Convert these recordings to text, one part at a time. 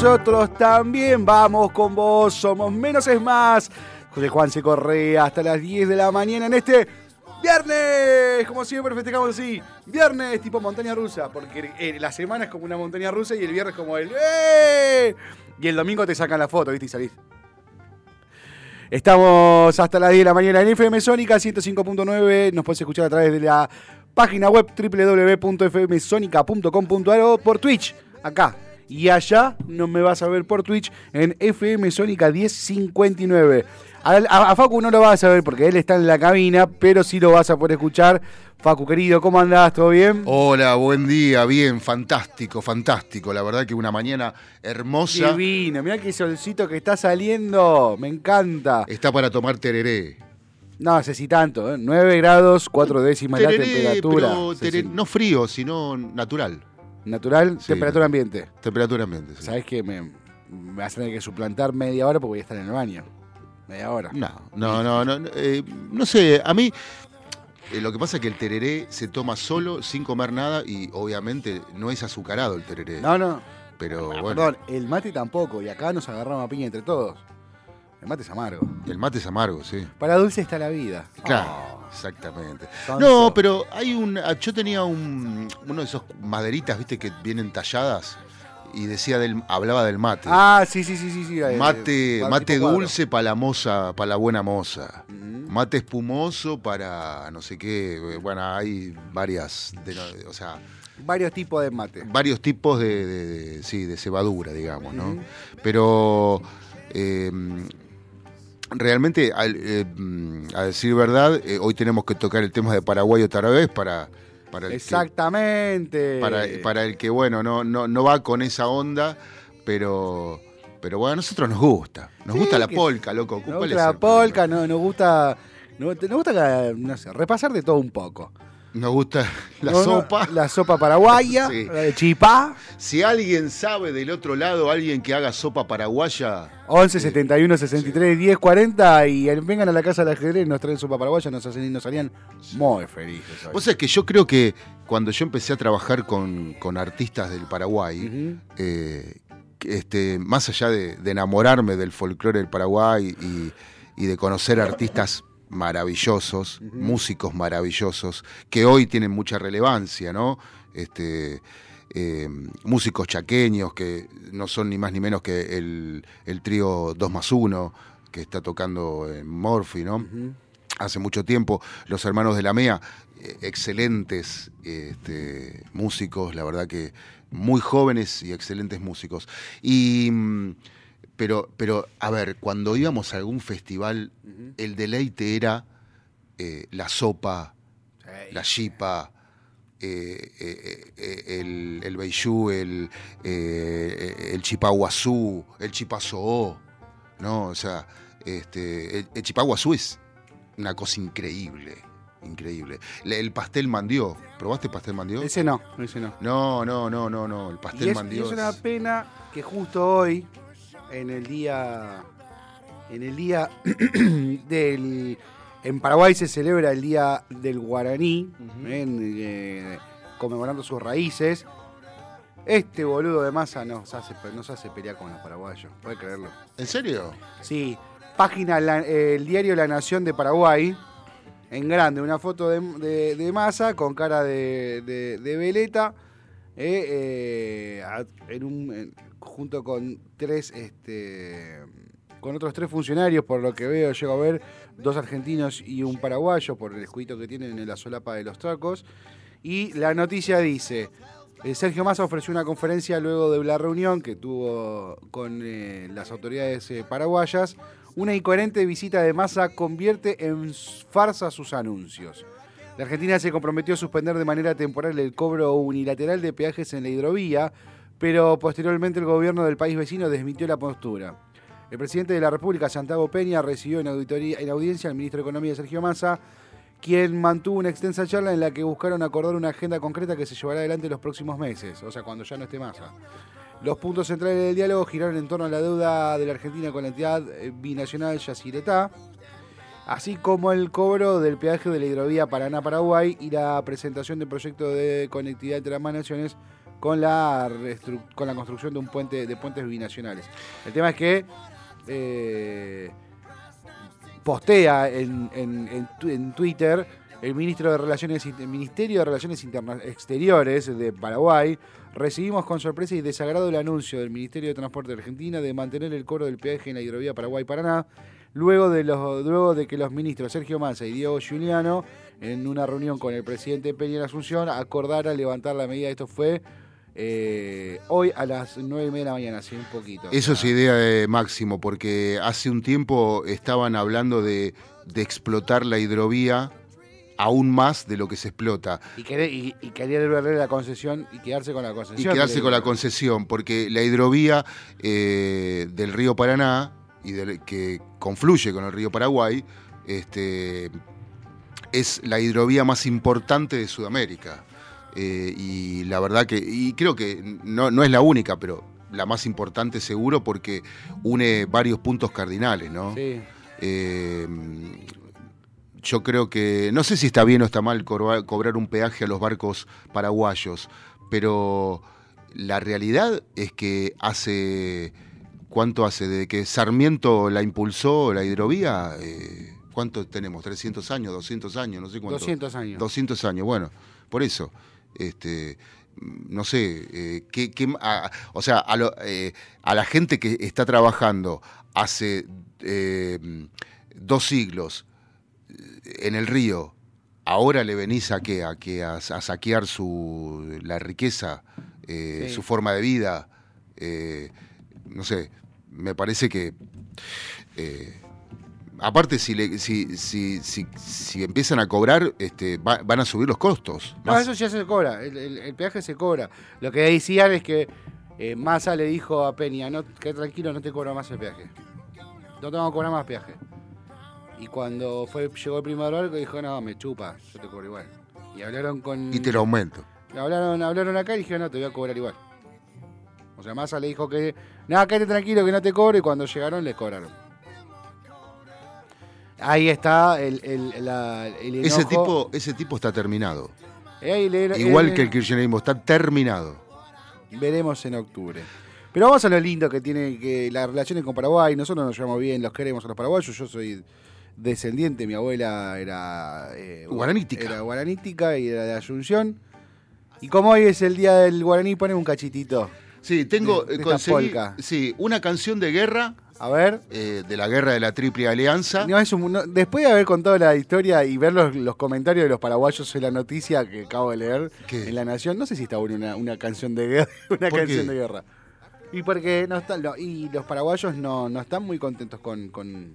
Nosotros también vamos con vos, somos Menos es Más. José Juan se Correa hasta las 10 de la mañana en este viernes. Como siempre festejamos así, viernes tipo montaña rusa, porque eh, la semana es como una montaña rusa y el viernes como el... ¡eh! Y el domingo te sacan la foto, ¿viste? Y salís. Estamos hasta las 10 de la mañana en FM Sónica 105.9. Nos puedes escuchar a través de la página web www.fmsonica.com.ar o por Twitch, acá. Y allá no me vas a ver por Twitch en FM Sónica 1059. A, a- a Facu no lo vas a ver porque él está en la cabina, pero sí lo vas a poder escuchar. Facu, querido, ¿cómo andás? ¿Todo bien? Hola, buen día, bien, fantástico, fantástico. La verdad que una mañana hermosa. Divino, mirá qué solcito que está saliendo. Me encanta. Está para tomar tereré. No sé si tanto, ¿eh? 9 grados, 4 décimas la Tereré, temperatura. pero Sí, tereré- sí. no frío, sino natural. Natural, Sí. temperatura ambiente. Temperatura ambiente. sí. ¿Sabes que me, me vas a tener que suplantar media hora porque voy a estar en el baño? Media hora. No, no, no, no, no, eh, no sé, a mí eh, lo que pasa es que el tereré se toma solo, sin comer nada y obviamente no es azucarado el tereré. No, no. pero Ah, bueno, Perdón, el mate tampoco. Y acá nos agarramos a piña entre todos. El mate es amargo. el mate es amargo, sí. Para dulce está la vida. Claro, Oh, exactamente. No, pero hay un. ah, Yo tenía un, uno de esos maderitas, viste, que vienen talladas y decía del, hablaba del mate. Ah, sí, sí, sí, sí. sí eh, mate, eh, mate dulce para la moza, para la buena moza. Ujú. Mate espumoso para no sé qué. Bueno, hay varias, de- o sea, Varios tipos de mate. varios tipos de, de- de- sí, de cebadura, digamos, ¿no? Ujú. Pero eh, realmente, al- eh, mm, a decir verdad, eh, hoy tenemos que tocar el tema de Paraguay otra vez para, para el que- Exactamente. para, para el que, bueno, no, no, no va con esa onda, pero, pero bueno, a nosotros nos gusta. Nos Sí, gusta la que- polka, loco. Nos ¿Cuál gusta la polka, no, nos gusta. Nos, nos gusta, no sé, repasar de todo un poco. Nos gusta la No, no, sopa. la sopa paraguaya, Sí. la de chipá. Si alguien sabe del otro lado, alguien que haga sopa paraguaya, 11 71 63 10 40 y vengan a la casa del ajedrez, nos traen sopa paraguaya, nos hacen y nos harían muy felices. hoy. Vos sabés que yo creo que cuando yo empecé a trabajar con, con artistas del Paraguay, eh, este, más allá de, de enamorarme del folclore del Paraguay y, y de conocer artistas maravillosos, músicos maravillosos, que hoy tienen mucha relevancia, ¿no? Este, eh, músicos chaqueños que no son ni más ni menos que el, el trío 2 más 1 que está tocando en Morphy, ¿no? Hace mucho tiempo, los hermanos de la MEA, eh, excelentes este, músicos, la verdad que muy jóvenes y excelentes músicos. Y, mm, pero, pero, a ver, cuando íbamos a algún festival, el deleite era eh, la sopa, la chipa, eh, eh, eh, el, el beiyú, el, eh, el chipaguazú, el chipazoo, ¿no? O sea, este, el, el chipaguazú es una cosa increíble, increíble. Le- El pastel mandió, ¿probaste pastel mandió? Ese no, ese no. No, no, no, no, no, el Y pastel y mandió es una pena que justo hoy, en el día. En el día del. En Paraguay se celebra el día del guaraní, en, eh, conmemorando sus raíces. Este boludo de masa nos hace, nos hace pelear con los paraguayos, puede creerlo. ¿En serio? Sí, página la- eh, el diario La Nación de Paraguay, en grande, una foto de, de- de masa con cara de, veleta, eh, eh, en un, junto con tres, este, con otros tres funcionarios, por lo que veo, llego a ver dos argentinos y un paraguayo, por el escudito que tienen en la solapa de los tracos. Y la noticia dice, eh, Sergio Massa ofreció una conferencia luego de la reunión que tuvo con eh, las autoridades eh, paraguayas. Una incoherente visita de Massa convierte en farsa sus anuncios. La Argentina se comprometió a suspender de manera temporal el cobro unilateral de peajes en la hidrovía, pero posteriormente el gobierno del país vecino desmintió la postura. El presidente de la República, Santiago Peña, recibió en, auditoría, en audiencia al ministro de Economía, Sergio Massa, quien mantuvo una extensa charla en la que buscaron acordar una agenda concreta que se llevará adelante los próximos meses, o sea, cuando ya no esté Massa. Los puntos centrales del diálogo giraron en torno a la deuda de la Argentina con la entidad eh, binacional Yacyretá, así como el cobro del peaje de la hidrovía Paraná-Paraguay y la presentación del proyecto de conectividad entre ambas naciones con la, con la construcción de un puente de puentes binacionales. El tema es que eh, postea en, en- en Twitter el ministro de Relaciones el Ministerio de Relaciones Interna- Exteriores de Paraguay recibimos con sorpresa y desagrado el anuncio del Ministerio de Transporte de Argentina de mantener el cobro del peaje en la hidrovía Paraguay-Paraná luego de los luego de que los ministros Sergio Massa y Diego Giuliano en una reunión con el presidente Peña en Asunción acordara levantar la medida. Esto fue eh, hoy a las nueve y media de la mañana, hace un poquito. Eso es Ah, idea de Máximo, porque hace un tiempo estaban hablando de, de explotar la hidrovía aún más de lo que se explota. Y, querer, y, y querer verle la concesión y quedarse con la Y concesión. quedarse con la concesión, porque la hidrovía eh, del río Paraná, y del- que confluye con el río Paraguay, este, es la hidrovía más importante de Sudamérica. Eh, y la verdad que, y creo que no, no es la única, pero la más importante seguro porque une varios puntos cardinales, ¿no? Sí. Eh, yo creo que, no sé si está bien o está mal cobrar, un peaje a los barcos paraguayos, pero la realidad es que hace, ¿cuánto hace? Desde que Sarmiento la impulsó, la hidrovía, eh, ¿cuánto tenemos? ¿300 años? ¿200 años? No sé cuánto. 200 años. 200 años, bueno, por eso. Este, no sé, eh, qué- qué- a- o sea, a, lo- eh, a la gente que está trabajando hace eh, dos siglos eh, en el río, ahora le venís a qué, a, qué? a, a saquear su, la riqueza, eh, Sí. su forma de vida, eh, no sé, me parece que... eh, Aparte, si, le- si, si, si, si empiezan a cobrar, este, va- van a subir los costos. No, Más- eso ya se cobra, el, el- el peaje se cobra. Lo que decían es que eh, Massa le dijo a Peña, no, que tranquilo, no te cobro más el peaje. No te vamos a cobrar más peaje. Y cuando fue, llegó el primer barco dijo, no, me chupa, yo te cobro igual. Y hablaron con... y te lo aumento. Hablaron, hablaron acá y dijeron, no, te voy a cobrar igual. O sea, Massa le dijo que, nada, quédate tranquilo que no te cobro y cuando llegaron les cobraron. Ahí está el, el, la- el Ese tipo, ese tipo está terminado. Eh, Igual eh, que el kirchnerismo, está terminado. Veremos en octubre. Pero vamos a lo lindo que tiene que las relaciones con Paraguay. Nosotros nos llevamos bien, los queremos a los paraguayos. Yo soy descendiente, mi abuela era eh, Guaranítica. Era guaranítica y era de Asunción. Y como hoy es el día del guaraní, ponen un cachitito. Sí, tengo, De- de eh, conseguí sí, una canción de guerra A ver. eh, de la guerra de la Triple Alianza. No, es un- no, después de haber contado la historia y ver los, los comentarios de los paraguayos en la noticia que acabo de leer ¿Qué? en La Nación, no sé si está buena una, una canción de guerra. Una ¿Por canción qué? de guerra. Y porque no están, no, y los paraguayos no, no están muy contentos con, con,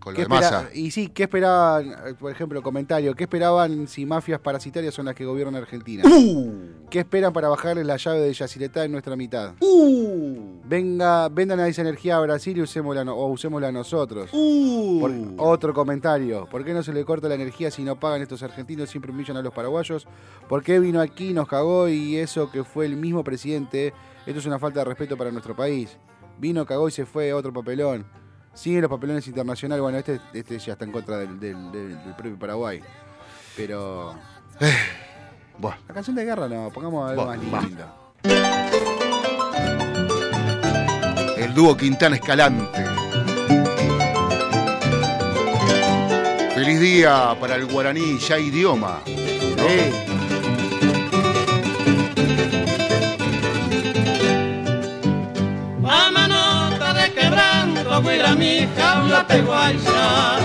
con ¿Qué lo de. Y sí, ¿qué esperaban? eh, Por ejemplo, comentario, ¿qué esperaban si mafias parasitarias son las que gobiernan Argentina? ¡Uh! ¿Qué esperan para bajarle la llave de Yacyretá en nuestra mitad? ¡Uh! Venga, vendan a esa energía a Brasil y usémosla, o usémosla nosotros. ¡Uh! Por- otro comentario. ¿Por qué no se le corta la energía si no pagan estos argentinos siempre humillan a los paraguayos? ¿Por qué vino aquí, nos cagó y eso que fue el mismo presidente? Esto es una falta de respeto para nuestro país. Vino, cagó y se fue, otro papelón. Siguen los papelones internacionales. Bueno, este, este ya está en contra del, del- del- del propio Paraguay. Pero. Buah. La canción de guerra no, pongamos algo Va, más va. lindo. El dúo Quintana Escalante. Feliz día para el guaraní, ya idioma. Sí. Mi jaula peguaya,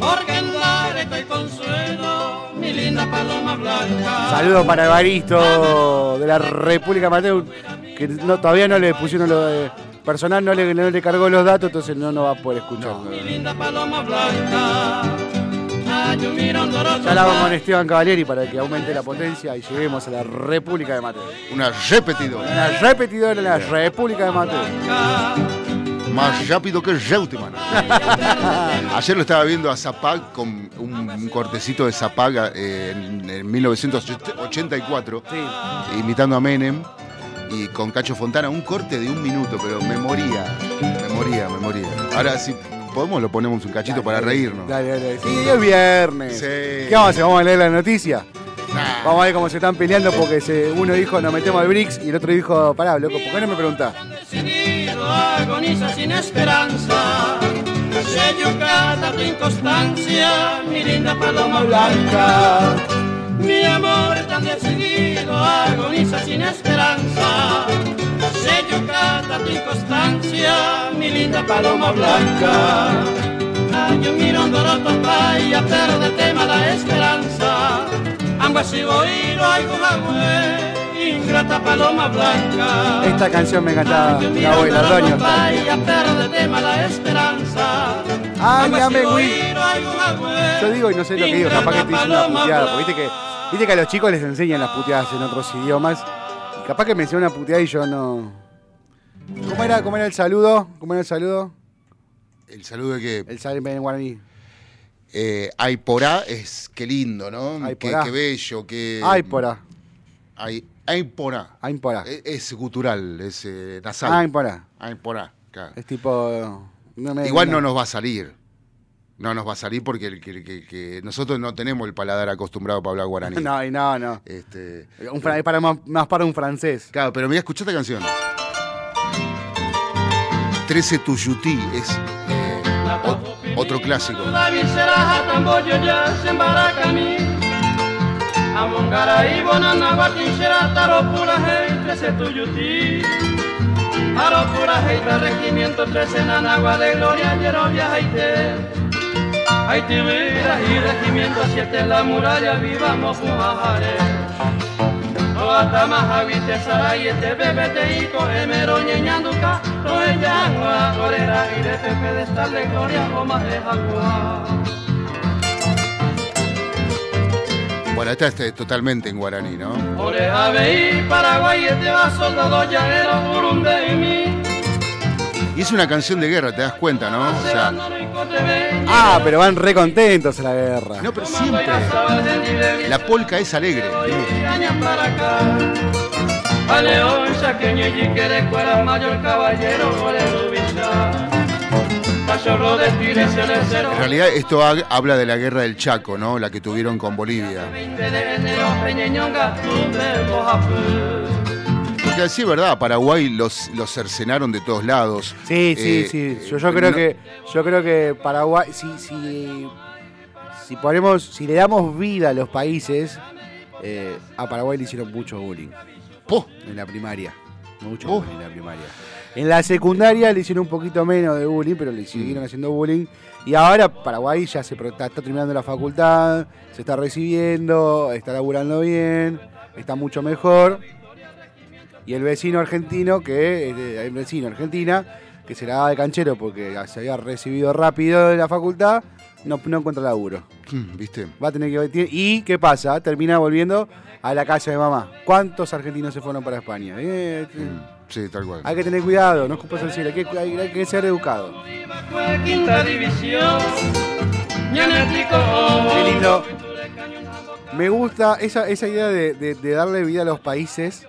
porque en dar estoy consuelo, mi linda paloma blanca. Saludos para Evaristo de la República Mateo, que no, todavía no le pusieron lo de personal, no le, no le cargó los datos, entonces no, no va a poder escuchar. Mi linda paloma blanca. Ay, un mirón dorado. Ya hablamos con Esteban Cavalieri para que aumente la potencia y lleguemos a la República de Mateo. Una repetidora. La repetidora de la República de Mateo. Más rápido que Reutemann. Ayer lo estaba viendo a Zapag con un, cortecito de Zapag eh, en, en 1984, Sí. imitando a Menem. Y con Cacho Fontana, un corte de un minuto, pero me moría, me moría, me moría. Ahora si podemos lo ponemos un cachito para reírnos. Dale, dale. Sí, es viernes. Sí. ¿Qué vamos a hacer? ¿Vamos a leer la noticia? Nah. Vamos a ver cómo se están peleando porque se- uno dijo nos metemos al BRICS y el otro dijo, pará, loco, ¿por qué no me preguntás? Agoniza sin esperanza. Sello cada tu inconstancia, mi linda paloma blanca. Mi amor tan decidido, agoniza sin esperanza. Sello cada tu inconstancia, mi linda paloma blanca. Ay, un mirón doroto playa, perdete mala esperanza. Ambas si voy, no hay ingrata paloma blanca. Esta canción me encantaba, Ay, mirón Ilardoño. doroto playa, perdete mala esperanza. Ah, Yo digo y no sé lo que digo, capaz que te hice una puteada, porque viste que, viste que a los chicos les enseñan las puteadas en otros idiomas. Y capaz que me enseñó una puteada y yo no. ¿Cómo era, cómo era el saludo? ¿Cómo era el saludo? El saludo de que El saludo en guaraní. eh, Aiporá es qué lindo, ¿no? Qué, Aiporá. qué bello, qué. Ay, porá. Ai- Aiporá. Ay, porá. Es, es gutural, es eh, nasal. Ay, porá. Aiporá, claro. Es tipo. no me- Igual no nos va a salir. No nos va a salir porque el- que, que- que nosotros no tenemos el paladar acostumbrado para hablar guaraní. No, y no, no. Este, Un para más, más para un francés. claro, pero mira, escucha esta canción. 13 Tuyutí es eh, ot- otro clásico. Amongara ibona naguatinshera taropura hei trece tuyuti Aropura hei tra regimiento trece nanagua de gloria yerovia haite Haiti vida y regimiento siete la muralla viva mofumajare Oatama habite sarayete bebete y coemero ñeñanduca Roellangua gorera y de pepe de estar de gloria o más de jagua Bueno, esta es eh, totalmente en guaraní, ¿no? Paraguay, este va soldado llanero, Burundi y mí. Y es una canción de guerra, te das cuenta, ¿no? O sea, Ah, pero van re contentos a la guerra. no, pero siempre. La polca es alegre. En realidad esto ha- habla de la guerra del Chaco, ¿no? La que tuvieron con Bolivia. 20 de enero, Peñeñonga, Tupe, Bojapú. Porque sí, es verdad, Paraguay los, los cercenaron de todos lados. Sí, sí, Eh, sí. Yo, eh, yo creo no- que yo creo que Paraguay, si, si, si ponemos, si le damos vida a los países, eh, a Paraguay le hicieron mucho bullying Po, en la primaria. Mucho bullying en la primaria. En la secundaria le hicieron un poquito menos de bullying, pero le siguieron Mm. haciendo bullying. Y ahora Paraguay ya se está, está terminando la facultad, se está recibiendo, está laburando bien, está mucho mejor. Y el vecino argentino, que el vecino argentina, que se la da de canchero porque se había recibido rápido de la facultad, no, no encuentra laburo. Mm, ¿Viste? Va a tener que ¿Y qué pasa? Termina volviendo a la casa de mamá. ¿Cuántos argentinos se fueron para España? Eh, Mm, Sí, tal cual. hay que tener cuidado, no escupas el cielo, hay que, hay- hay que ser educado. Qué lindo. Me gusta esa, esa idea de, de- de darle vida a los países,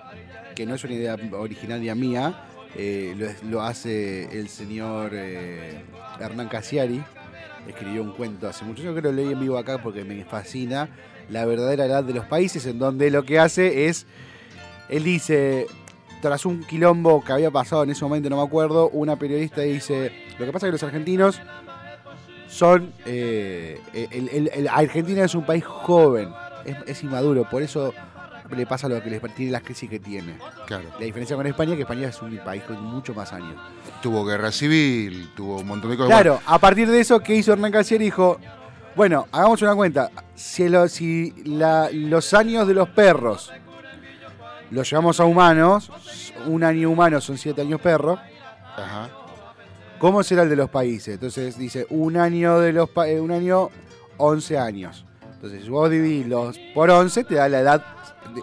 que no es una idea originaria mía, eh, lo, lo hace el señor eh, Hernán Casiari, escribió un cuento hace mucho, yo creo que lo leí en vivo acá porque me fascina, la verdadera edad de los países, en donde lo que hace es, él dice, tras un quilombo que había pasado en ese momento, no me acuerdo, una periodista dice, lo que pasa es que los argentinos son, eh, Argentina es un país joven, es inmaduro, por eso le pasa lo que les tiene las crisis que tiene. Claro. La diferencia con España es que España es un país con muchos más años. Tuvo guerra civil, tuvo un montón de cosas. Claro, a partir de eso, ¿qué hizo Hernán Casieri? Dijo, bueno, hagamos una cuenta. Si, lo- si la- los años de los perros los llevamos a humanos, un año humano son siete años perro, Ajá. ¿cómo será el de los países? Entonces dice, un año de los pa- eh, un año, 11 años. Entonces, si vos dividís los por 11, te da la edad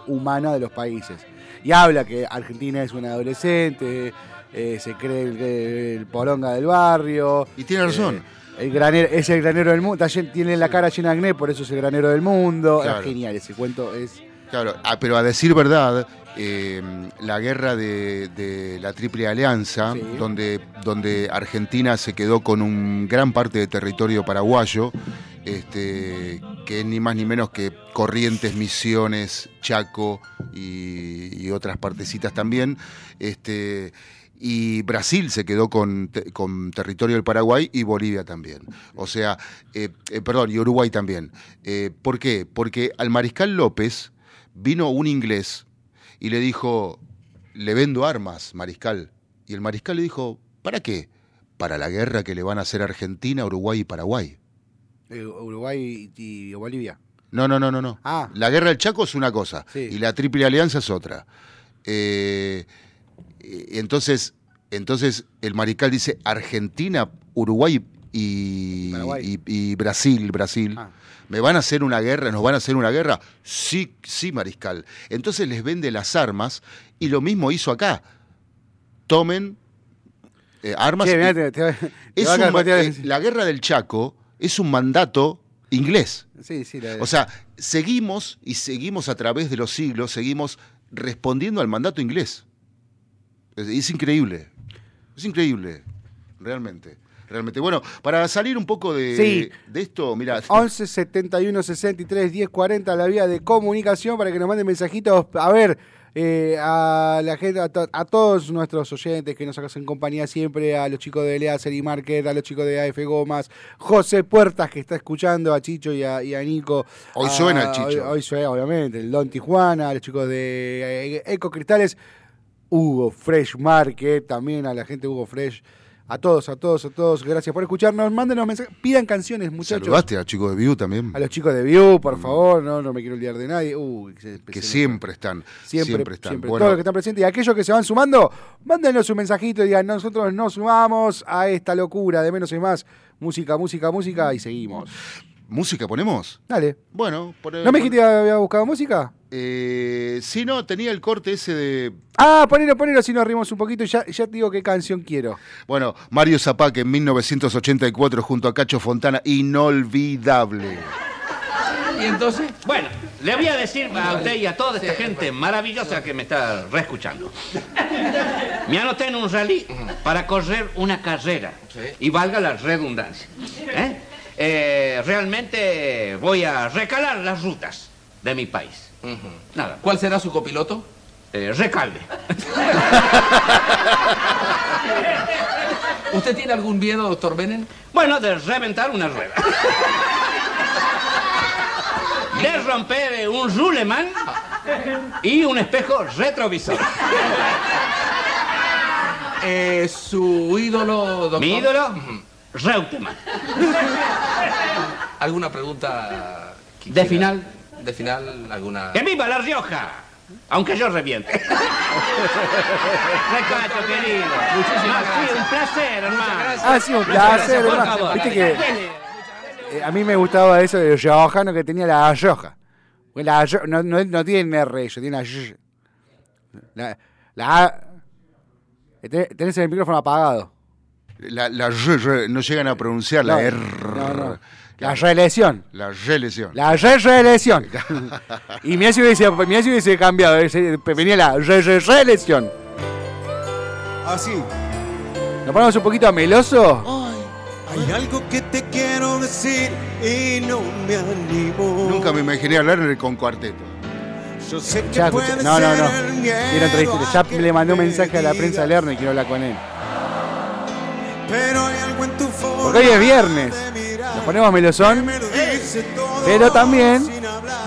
humana de los países. Y habla que Argentina es una adolescente, eh, se cree el, el poronga del barrio. Y tiene razón. Eh, el granero, es el granero del mundo, tiene la cara llena de acné, por eso es el granero del mundo. Claro. Es genial, ese cuento es... Claro, ah, pero a decir verdad, eh, la guerra de, de la Triple Alianza, Sí. donde, donde Argentina se quedó con un gran parte de territorio paraguayo, este, que es ni más ni menos que Corrientes, Misiones, Chaco y, otras partecitas también. Este, y Brasil se quedó con, con territorio del Paraguay y Bolivia también. O sea, eh, eh, perdón, y Uruguay también. Eh, ¿Por qué? Porque al mariscal López vino un inglés y le dijo, le vendo armas, mariscal. Y el mariscal le dijo, ¿para qué? Para la guerra que le van a hacer Argentina, Uruguay y Paraguay. Eh, Uruguay y, Bolivia. No, no, no, no, no. Ah. La guerra del Chaco es una cosa Sí. y la Triple Alianza es otra. Eh, entonces, entonces el mariscal dice Argentina, Uruguay y, Paraguay. y- y Brasil, Brasil. Ah. ¿Me van a hacer una guerra? ¿Nos van a hacer una guerra? Sí, sí, mariscal. Entonces les vende las armas y lo mismo hizo acá. Tomen eh, armas. Che, y- mirá, te- te- te es un eh, la guerra del Chaco es un mandato inglés. Sí, sí, la- O sea, seguimos y seguimos a través de los siglos, seguimos respondiendo al mandato inglés. Es, es increíble. Es increíble, realmente. Realmente. Bueno, para salir un poco de, Sí. de esto, mira, 11 71 63 10 40 la vía de comunicación para que nos manden mensajitos. A ver, eh, a la gente, a, to- a todos nuestros oyentes que nos hacen compañía siempre, a los chicos de Lea City Market, a los chicos de AF Gomas, José Puertas que está escuchando, a Chicho y a, y a Nico. Hoy a- suena el Chicho. Hoy, hoy suena, obviamente, el Don Tijuana, a los chicos de eh, Eco Cristales. Hugo Fresh Market, también a la gente de Hugo Fresh. A todos, a todos, a todos. Gracias por escucharnos. Mándenos mensajes. Pidan canciones, muchachos. saludaste a chicos de View también, A los chicos de View, por favor. No, no me quiero olvidar de nadie. Uy, se- que siempre están. Siempre, Siempre, están. siempre. Bueno, Todos los que están presentes y aquellos que se van sumando, mándenos un mensajito y digan, nosotros nos sumamos a esta locura de menos y más. Música, música, música y seguimos. ¿Música ponemos? Dale. Bueno, pone- ¿No me dijiste que había buscado música? Eh, sí, no, tenía el corte ese de Ah, ponelo, ponelo, si nos rimos un poquito y ya, ya te digo qué canción quiero. Bueno, Mario Zapac en 1984 junto a Cacho Fontana, inolvidable. Y entonces, Bueno, le voy a decir a usted y a toda esta gente maravillosa que me está reescuchando. Me anoté en un rally para correr una carrera. Sí. Y valga la redundancia. ¿eh? Eh, realmente voy a recalar las rutas de mi país. Nada, ¿cuál será su copiloto? eh, recalde. ¿Usted tiene algún miedo, doctor Benen? Bueno, de reventar una rueda. De romper un ruleman y un espejo retrovisor. Eh, su ídolo, doctor. ¿Mi ídolo? Reutemann. ¿Alguna pregunta? que ¿De quiera? final? ¿De final? ¿Alguna? ¡Que viva La Rioja! Aunque yo reviente. Recacho, querido. Muchísimas sí, gracias. un placer, hermano. Ah, sí, un placer, hermano. favor. Viste que eh, a mí me gustaba eso de Riojano que tenía la Rioja. Porque la no, no, no tiene R, eso, tiene la Y. La, eh, tenés- el micrófono apagado. La, la no llegan a pronunciar la No, R. no, no. La reelección. La reelección. La re reelección. y mirá si hubiese, mirá si hubiese cambiado. Venía la re re reelección. Así. ¿Nos ponemos un poquito meloso? Hay algo que te quiero decir y no me animo. Nunca me imaginé hablar con cuarteto. Yo sé que Ya, puede no, no, no. entrevistarle. Ya a le mandé un me mensaje a la prensa digas, Lerner y quiero hablar con él. Porque hoy es viernes. Nos ponemos melosón, pero también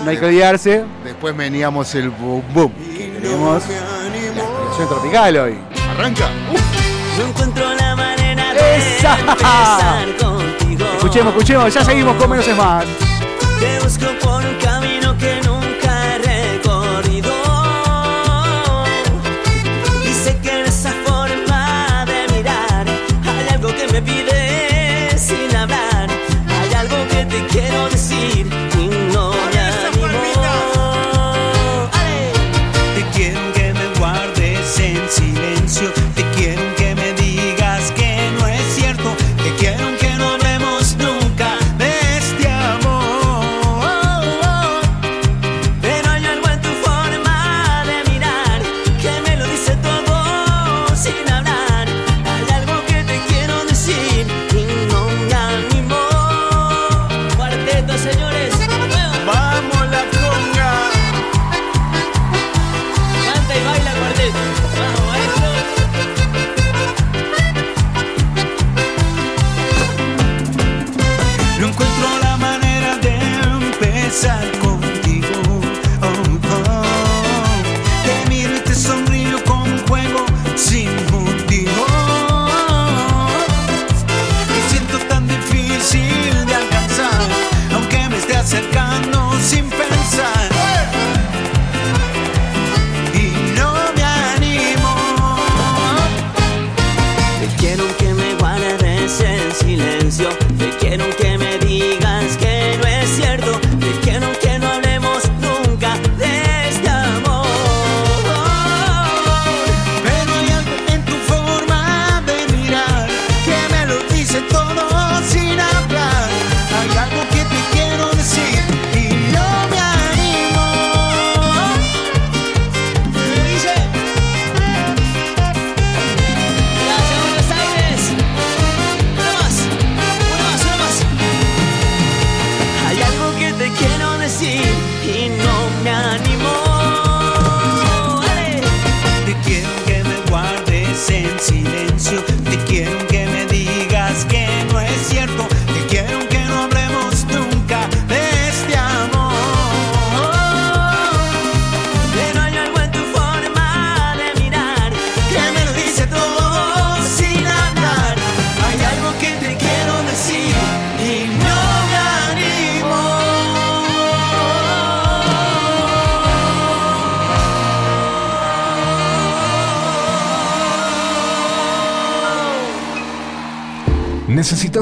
no hay que olvidarse Después veníamos el boom boom. Y no tenemos la explosión tropical hoy. Arranca. No encuentro la manera de contigo. Escuchemos, escuchemos, ya seguimos con menos es más. Te busco por un camino que nunca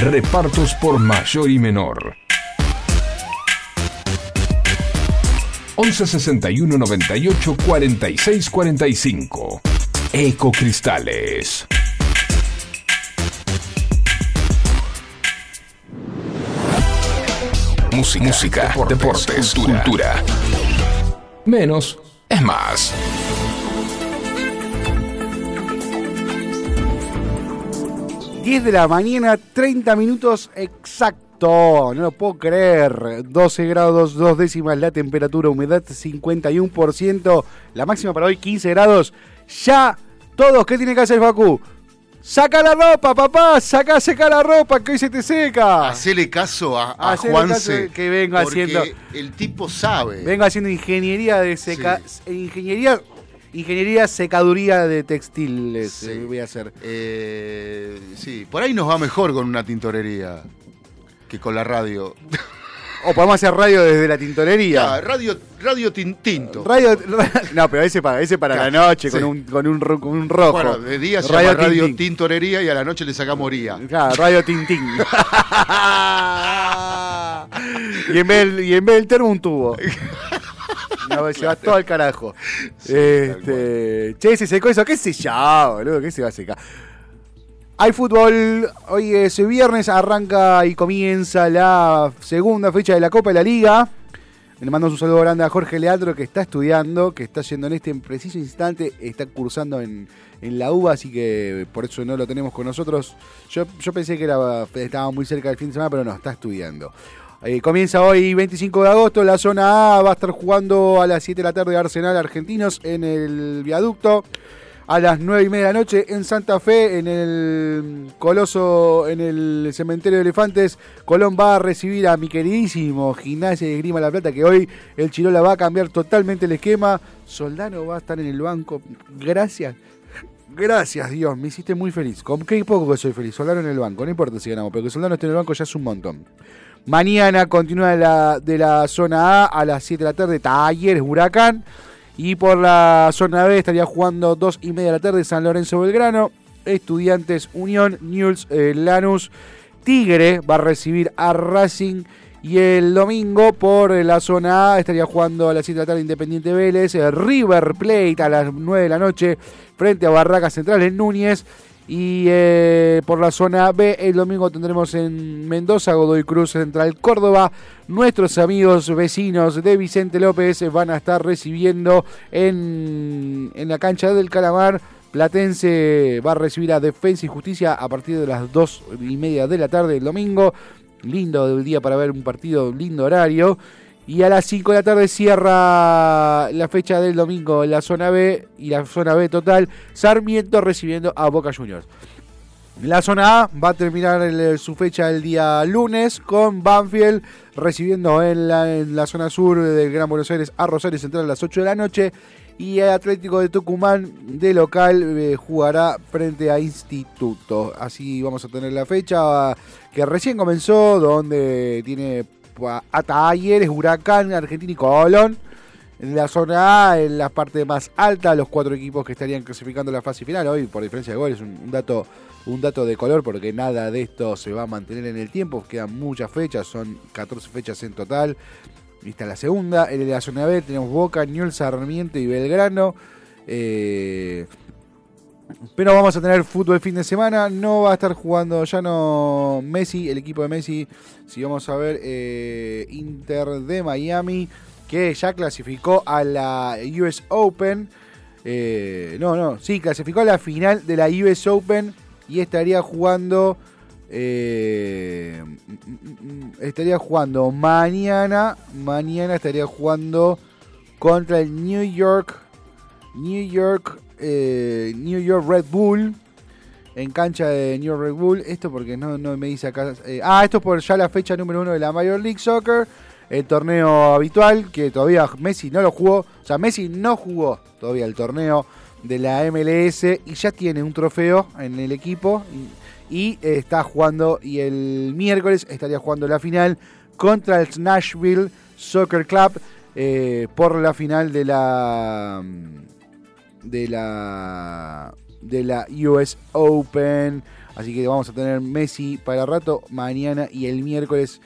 Repartos por mayor y menor. 11 61 98 46 45. Ecocristales. Música, Música, deportes, cultura. Menos es más. ...10 de la mañana, 30 minutos exacto. No lo puedo creer. 12 grados, 2 décimas la temperatura, humedad 51%. La máxima para hoy 15 grados. Ya todos, ¿qué tiene que hacer Facu? Saca la ropa, papá, saca, seca la ropa, que hoy se te seca. Hacele caso a, a Hacele Juanse. caso que vengo porque haciendo- El tipo sabe. Vengo haciendo ingeniería de seca... Ingeniería... Ingeniería secaduría de textiles Sí. eh, voy a hacer. Eh, sí, por ahí nos va mejor con una tintorería que con la radio. O podemos hacer radio desde la tintorería. Ah, radio, radio tin- tinto. Radio, no, pero ese para, ese para la noche, con, un, con, un, ro- con un rojo. Bueno, de día se radio llama radio tintorería y a la noche le sacamos ría. Claro, Radio Tintín. y, en vez, del- y en vez del termo, un tubo. No, se va todo al carajo. este, che, se secó eso. ¿Qué sé yo, boludo? ¿Qué se va a secar? Hay fútbol. Hoy es viernes, arranca y comienza la segunda fecha de la Copa de la Liga. Le mando un saludo grande a Jorge Leandro que está estudiando, que está yendo en este preciso instante, está cursando en, en la UBA, así que por eso no lo tenemos con nosotros. Yo, yo pensé que era, estaba muy cerca del fin de semana, pero no, está estudiando. Eh, comienza hoy 25 de agosto, la zona A va a estar jugando a las 7 de la tarde Arsenal Argentinos en el viaducto. A las 9 y media de la noche en Santa Fe, en el Coloso, en el Cementerio de Elefantes, Colón va a recibir a mi queridísimo Gimnasia de Grima La Plata, que hoy el Chirola va a cambiar totalmente el esquema. Soldano va a estar en el banco. Gracias. Gracias, Dios, me hiciste muy feliz. Con qué poco que soy feliz. Soldano en el banco, no importa si ganamos, pero que Soldano esté en el banco ya es un montón. Mañana continúa de la, de la zona A a las 7 de la tarde, Talleres Huracán. Y por la zona B estaría jugando 2 y media de la tarde San Lorenzo Belgrano. Estudiantes Unión, Newell's eh, Lanús. Tigre va a recibir a Racing. Y el domingo por la zona A estaría jugando a las 7 de la tarde Independiente Vélez. eh, River Plate a las 9 de la noche frente a Barracas Central en Núñez. Y eh, por la zona B, el domingo tendremos en Mendoza, Godoy Cruz Central Córdoba. Nuestros amigos vecinos de Vicente López van a estar recibiendo en, en la cancha del Calamar. Platense va a recibir a Defensa y Justicia a partir de las 2 y media de la tarde el domingo. Lindo día para ver un partido, lindo horario. Y a las 5 de la tarde cierra la fecha del domingo en la zona B y la zona B total. Sarmiento recibiendo a Boca Juniors. La zona A va a terminar su fecha el día lunes con Banfield recibiendo en la, en la zona sur del Gran Buenos Aires a Rosario Central a las 8 de la noche. Y el Atlético de Tucumán de local eh, jugará frente a Instituto. Así vamos a tener la fecha que recién comenzó, donde tiene a a Talleres, Huracán, Argentina y Colón. En la zona A, en la parte más alta, los cuatro equipos que estarían clasificando la fase final. Hoy, por diferencia de goles, un, un dato, un dato de color, porque nada de esto se va a mantener en el tiempo. Quedan muchas fechas, son 14 fechas en total. Está la segunda. En la zona B tenemos Boca, Newell's, Sarmiento y Belgrano. Eh, pero vamos a tener fútbol fin de semana. No va a estar jugando ya no Messi, el equipo de Messi. Si vamos a ver eh, Inter de Miami, que ya clasificó a la US Open. Eh, no, no, sí, clasificó a la final de la US Open y estaría jugando. eh, estaría jugando mañana. Mañana estaría jugando contra el New York. New York. Eh, New York Red Bull. En cancha de New York Red Bull. Esto porque no, me dice acá. eh, ah, esto es por ya la fecha número uno de la Major League Soccer. El torneo habitual que todavía Messi no lo jugó. O sea, Messi no jugó todavía el torneo de la MLS y ya tiene un trofeo en el equipo. Y, eh, está jugando. Y el miércoles estaría jugando la final contra el Nashville Soccer Club. por la final de la de la de la US Open. Así que vamos a tener Messi para rato mañana y el miércoles.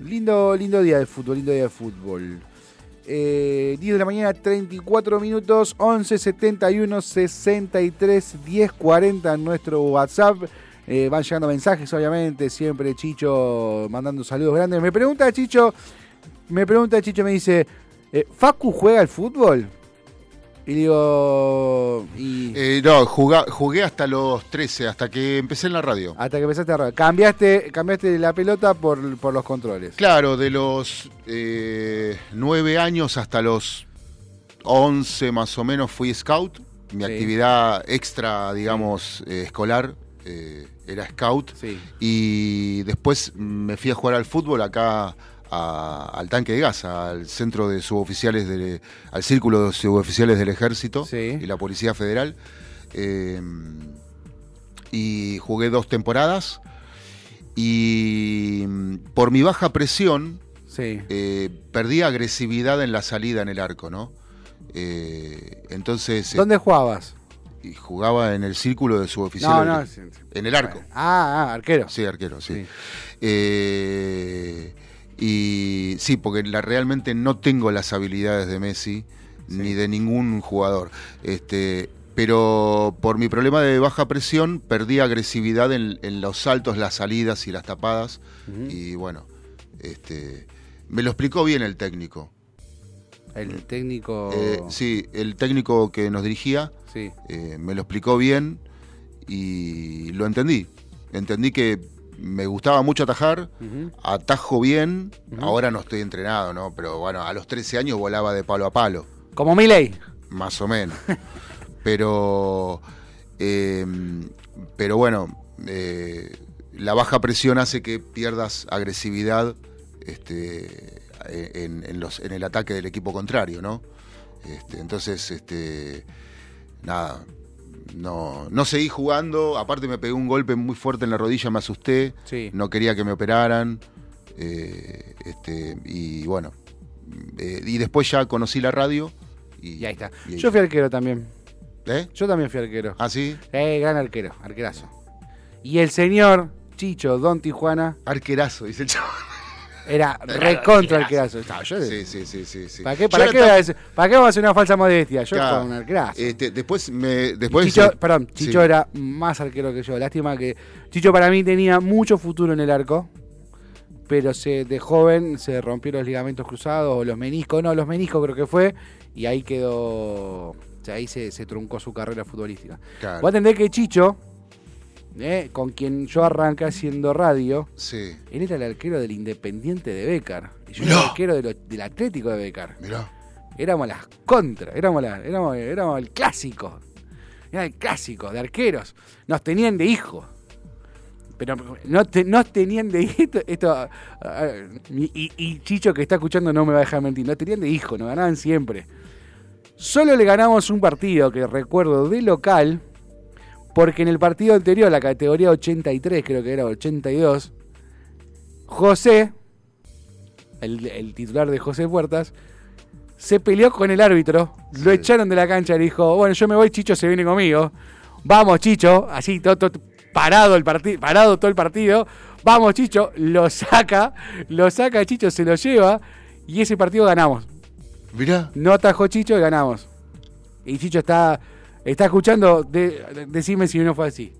Lindo, lindo día de fútbol, lindo día de fútbol. eh, 10 de la mañana, 34 minutos, 11 71 63 10 40 en nuestro WhatsApp. Eh, van llegando mensajes, obviamente, siempre Chicho mandando saludos grandes. Me pregunta Chicho, me pregunta Chicho, me dice, eh, ¿Facu juega al fútbol? Y digo, y Eh, no, jugué hasta los 13, hasta que empecé en la radio. hasta que empezaste a rodar. Cambiaste, cambiaste la pelota por, por los controles. Claro, de los eh, 9 años hasta los 11 más o menos fui scout. Mi Sí. actividad extra, digamos, eh, escolar eh, era scout. Sí. Y después me fui a jugar al fútbol acá a- al tanque de gas, al centro de suboficiales, de, al círculo de suboficiales del ejército Sí. y la Policía Federal. Eh, y jugué dos temporadas. Y por mi baja presión, Sí. eh, perdí agresividad en la salida en el arco, ¿no? Eh, entonces, eh, ¿Dónde jugabas? y jugaba en el círculo de suboficiales. No, no. En el arco. Ah, ah, arquero. Sí, arquero, sí. Sí. Eh, y sí, porque la, realmente no tengo las habilidades de Messi ni de ningún jugador. Este, pero por mi problema de baja presión perdí agresividad en, en los saltos, las salidas y las tapadas. Y bueno, este, me lo explicó bien el técnico. El técnico. Eh, sí, el técnico que nos dirigía Sí. eh, me lo explicó bien y lo entendí. Entendí que me gustaba mucho atajar, atajo bien, ahora no estoy entrenado, ¿no? Pero bueno, a los 13 años volaba de palo a palo, Como Miley. más o menos. pero, eh, pero bueno, eh, la baja presión hace que pierdas agresividad este, en, en los, en el ataque del equipo contrario, ¿no? Este, entonces, este, nada, no, no seguí jugando. Aparte me pegué un golpe muy fuerte en la rodilla, me asusté. Sí. No quería que me operaran. eh, este, y bueno, eh, y después ya conocí la radio. Y, Y ahí está. y- Yo fui arquero también. ¿Eh? Yo también fui arquero. ¿Ah, sí? Eh, gran arquero, arquerazo. Y el señor Chicho Don Tijuana Arquerazo, dice el chaval. Era recontra arquerazo. No, yo- Sí, sí, sí, sí. sí. ¿Para qué, para, qué, tan- ¿Para qué vamos a hacer una falsa modestia? Yo Claro. con un arquerazo. Este, después me. Después, Chicho, perdón, sí. Chicho era más arquero que yo. Lástima que Chicho para mí tenía mucho futuro en el arco, pero se, de joven se rompieron los ligamentos cruzados o los meniscos, no, los meniscos creo que fue, y ahí quedó, o sea, ahí se, se truncó su carrera futbolística. Claro. Voy a entender que Chicho, eh, con quien yo arranqué haciendo radio, Sí, él era el arquero del Independiente de Becar, y yo era el arquero de lo- del Atlético de Becar. mirá. Éramos las contras, éramos, la- éramos, éramos el clásico. Era el clásico de arqueros. Nos tenían de hijo. Pero no te- tenían de esto, esto y, Chicho que está escuchando no me va a dejar mentir, nos tenían de hijo, nos ganaban siempre. Solo le ganamos un partido que recuerdo de local, porque en el partido anterior, la categoría 83, creo que era 82, José, el, el titular de José Puertas, se peleó con el árbitro, lo echaron de la cancha y le dijo, bueno, yo me voy, Chicho se viene conmigo. Vamos, Chicho, así todo, todo- parado el partido, parado todo el partido. Vamos, Chicho, lo saca, lo saca Chicho, se lo lleva y ese partido ganamos. Mirá. No atajó Chicho y ganamos. Y Chicho está está escuchando, de, de- decime si no fue así.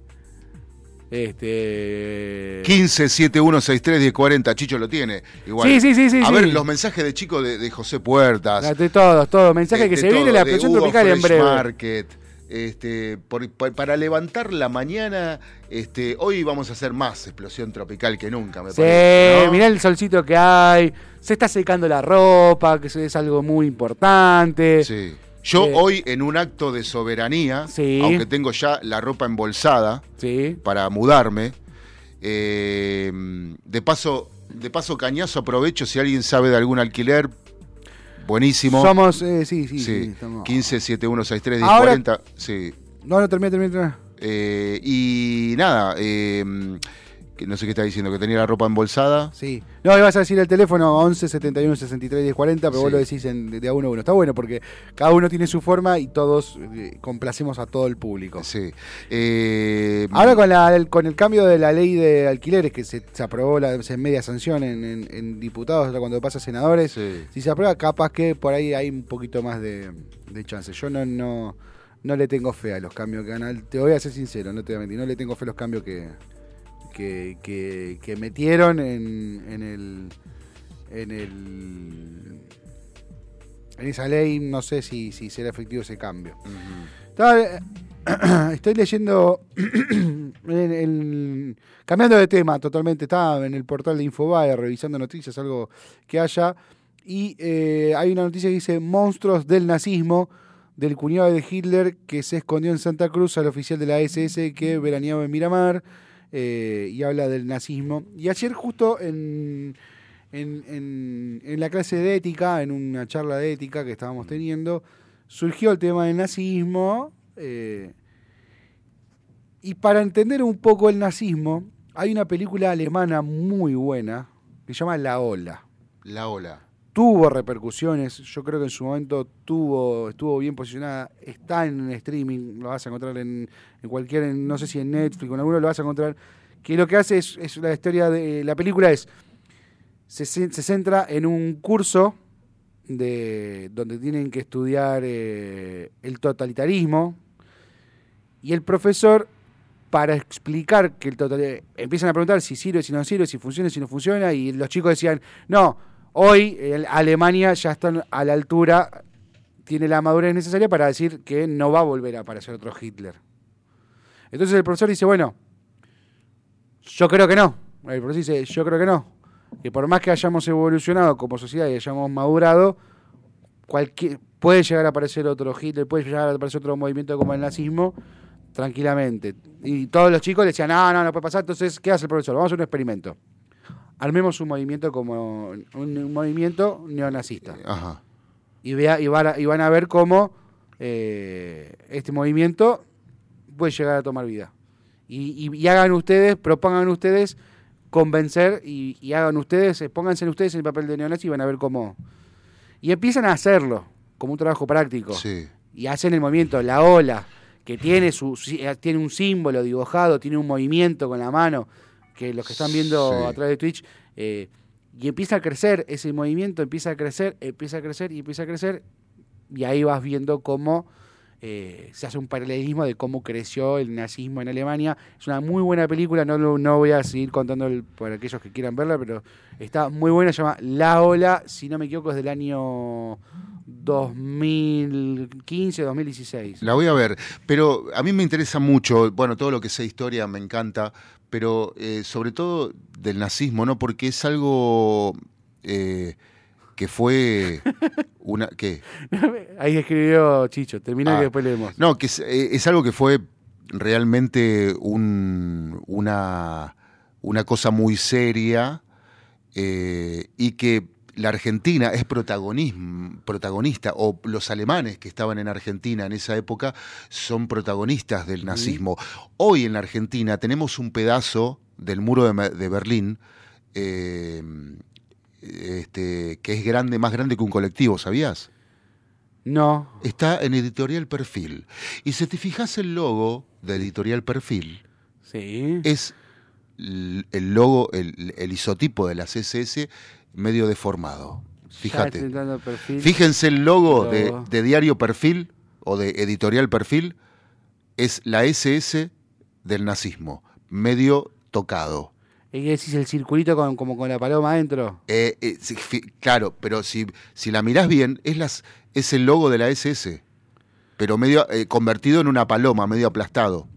Este 15 7163 1040, Chicho lo tiene. Igual. Sí, sí, sí, sí, A sí. ver, los mensajes de chico de, de José Puertas. de todos, todos, mensaje de- que se viene todo, la de explosión tropical en breve. Market. Este, por- por- para levantar la mañana, este, hoy vamos a hacer más explosión tropical que nunca, me Sí, parece. ¿no? mirá el solcito que hay. Se está secando la ropa, que eso es algo muy importante. Sí. Yo Eh, hoy en un acto de soberanía, Sí. aunque tengo ya la ropa embolsada Sí. para mudarme, eh, de paso, de paso cañazo aprovecho si alguien sabe de algún alquiler, buenísimo. Somos, eh, sí, sí, sí. Estamos- 15 7163 Ahora- 1040. Sí. No, no, termina, termina, termina. Eh, y nada, eh, que no sé qué está diciendo, que tenía la ropa embolsada. Sí. No, ibas a decir el teléfono 11 71 63 10 40, pero vos lo decís en- de a uno a uno. Está bueno porque cada uno tiene su forma y todos eh, complacemos a todo el público. Sí. Eh, Ahora con, la, el, con el cambio de la ley de alquileres que se, se aprobó la se media sanción en, en- en diputados, cuando pasa a senadores, Sí. si se aprueba capaz que por ahí hay un poquito más de, de chance. Yo no, no, no le tengo fe a los cambios que han... Te voy a ser sincero, no te voy a mentir, no le tengo fe a los cambios que, que, que, que metieron en, en el... En el en esa ley no sé si, si será efectivo ese cambio. Eh, estoy leyendo, en el- cambiando de tema totalmente, estaba en el portal de Infobae revisando noticias, algo que haya, y eh, hay una noticia que dice monstruos del nazismo del cuñado de Hitler que se escondió en Santa Cruz al oficial de la SS que veraneaba en Miramar eh, y habla del nazismo. Y ayer justo en, en, la clase de ética, en una charla de ética que estábamos teniendo, surgió el tema del nazismo. eh, y para entender un poco el nazismo, hay una película alemana muy buena que se llama La Ola. La ola. Tuvo repercusiones, yo creo que en su momento tuvo, estuvo bien posicionada, está en streaming, lo vas a encontrar en, en cualquier, no sé si en Netflix o en alguno lo vas a encontrar, que lo que hace es, es la historia de, la película es, se, se centra en un curso de donde tienen que estudiar eh, el totalitarismo y el profesor para explicar que el total empiezan a preguntar si sirve, si no sirve, si funciona, si no funciona y los chicos decían, no, hoy Alemania ya está a la altura, tiene la madurez necesaria para decir que no va a volver a aparecer otro Hitler. Entonces el profesor dice, bueno, yo creo que no. El profesor dice, yo creo que no. Que por más que hayamos evolucionado como sociedad y hayamos madurado, cualquier, puede llegar a aparecer otro Hitler, puede llegar a aparecer otro movimiento como el nazismo, tranquilamente. Y todos los chicos decían, no, no, no puede pasar. Entonces, ¿qué hace el profesor? Vamos a hacer un experimento. Armemos un movimiento como un, un movimiento neonazista. Ajá. Y, vea, y, van, a, y van a ver cómo eh, este movimiento puede llegar a tomar vida. Y, y- y hagan ustedes, propongan ustedes convencer y, y hagan ustedes, eh, pónganse ustedes en el papel de neonazi y van a ver cómo. Y empiezan a hacerlo como un trabajo práctico. Sí. Y hacen el movimiento, la ola, que tiene, su, eh, tiene un símbolo dibujado, tiene un movimiento con la mano, que los que están viendo Sí. a través de Twitch, eh, y empieza a crecer, ese movimiento empieza a crecer, empieza a crecer y empieza a crecer, y ahí vas viendo cómo eh, se hace un paralelismo de cómo creció el nazismo en Alemania. Es una muy buena película, no, no voy a seguir contando el- para aquellos que quieran verla, pero está muy buena, se llama La Ola, si no me equivoco es del año 2015, 2016. La voy a ver, pero a mí me interesa mucho, bueno, todo lo que sea historia me encanta, pero eh, sobre todo del nazismo, ¿no? Porque es algo eh, que fue una... ¿Qué? Ahí escribió Chicho, termina Ah. que después leemos. No, que es, eh, es algo que fue realmente un- una, una cosa muy seria eh, y que la Argentina es protagonista, o los alemanes que estaban en Argentina en esa época son protagonistas del nazismo. Hoy en la Argentina tenemos un pedazo del muro de, Berlín eh, este, que es grande, más grande que un colectivo, ¿sabías? No, está en Editorial Perfil. Y si te fijas el logo de Editorial Perfil, sí. es el logo, el, el isotipo de las SS medio deformado. Fíjate. Fíjense el logo de, Logo. de Diario Perfil o de Editorial Perfil, es la SS del nazismo, medio tocado. ¿Y qué decís el circulito con, como con la paloma adentro? Eh, eh, claro, pero si, si la mirás bien, es, las, es el logo de la SS, pero medio eh, convertido en una paloma, medio aplastado.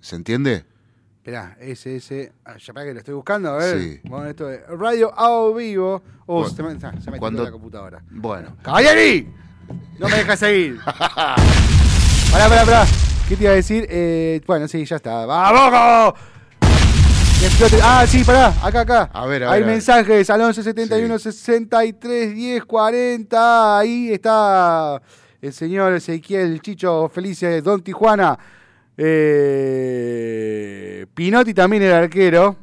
¿Se entiende? Esperá, SS. ah, Ya para que lo estoy buscando, a ver. Sí. Bueno, esto es Radio a vivo. Oh, Bueno, se me, ah, se me cuando- la computadora. Bueno. ¡Caballeri! No me dejas seguir. pará, pará, pará. ¿Qué te iba a decir? Eh, bueno, sí, ya está. ¡Vamos! Que explote- Ah, sí, pará, acá, acá. A ver, a Hay ver, mensajes al 11 71 63 10 40. Ahí está el señor Ezequiel Chicho Felice, Don Tijuana. Eh, Pinotti también era arquero.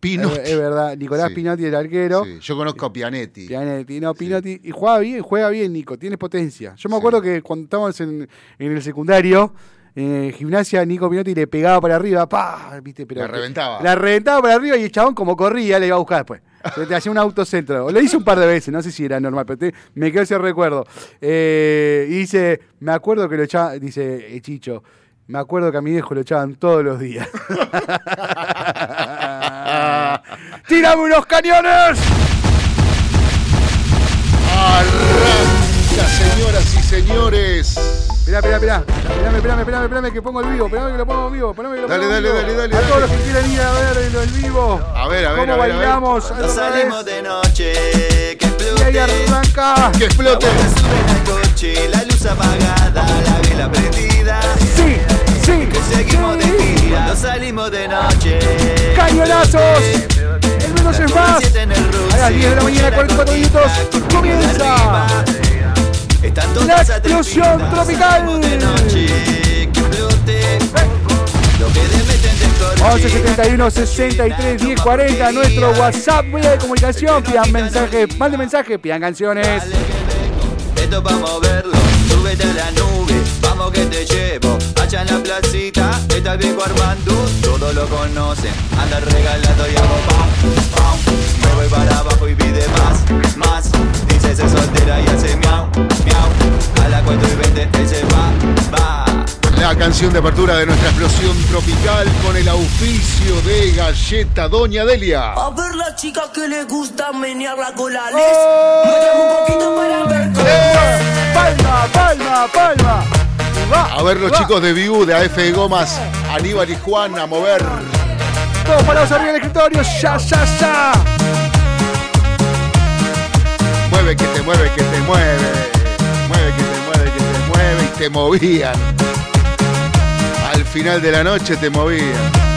Pinotti. Es, es verdad, Nicolás Sí. Pinotti era arquero. Sí, Yo conozco a Pianetti. Pianetti, no, Pinotti. Y juega bien, juega bien, Nico, tiene potencia. Yo me acuerdo que cuando estábamos en, en el secundario, en gimnasia, Nico Pinotti le pegaba para arriba, pa, viste, pero. La reventaba. La reventaba para arriba y el chabón, como corría, le iba a buscar después. Se te hacía un autocentro. Lo hice un par de veces, no sé si era normal, pero te- me quedó ese recuerdo. Eh, y dice, me acuerdo que lo echaban, dice eh, Chicho, me acuerdo que a mi viejo lo echaban todos los días. ¡Tírame unos cañones! Arranca, señoras y señores. Esperá, esperá, esperá. Esperame, esperame, esperame, esperame que pongo el vivo. Esperame que lo pongo en vivo. Esperame que lo Dale, pongo en dale, vivo. dale, dale, A dale. todos los que quieran ir a ver el, el vivo. A ver, a ver, ¿Cómo a ver, a ver. bailamos? Vez. salimos de noche, que Y ahí explote. arranca. Que explote. La bomba sube en el coche, la luz apagada, la vela prendida. Sí, seguimos de gira, cuando salimos de noche. Cañonazos. El menos es más. A las 10 de la mañana, 44 minutos. Comienza. La explosión tropical. De noche, que explote. Lo que le meten dentro del 11 71 63 10 40 nuestro WhatsApp vía de comunicación pidan mensaje manden mensaje pidan canciones Esto vamos a verlo, que te llevo, allá en la placita, está el viejo Armando, todos lo conocen, anda regalando y hago pam, pam, me voy para abajo y pide más, más, dice se soltera y hace miau, miau, a la 4 y 20 él se va, va. La canción de apertura de nuestra explosión tropical con el auspicio de Galleta Doña Delia. A ver las chicas que les gusta menear la cola, les ¡Oh! un poquito para ver cómo ¡Eh! palma palma palma A ver los chicos de Viú, de AF de Gomas, Aníbal y Juan a mover. todos parados arriba del escritorio ya ya ya Mueve que te mueve, que te mueve. Mueve que te mueve, que te mueve y te movían. Al final de la noche te movían.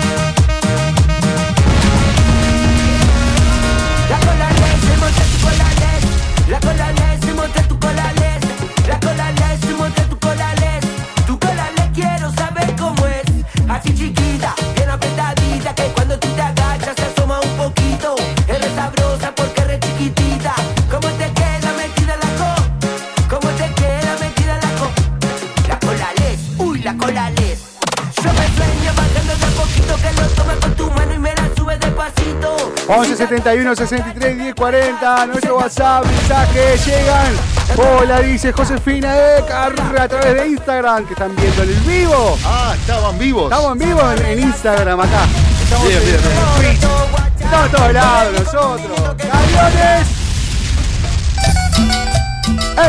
11 71 63 10 40 nuestro WhatsApp mensajes llegan hola dice Josefina Ecar a través de Instagram que están viendo el vivo Ah, estaban vivos. Estamos en vivo en, en Instagram acá. Estamos Bien, en, bien, en. Estamos todos lados nosotros. ¡Camiones!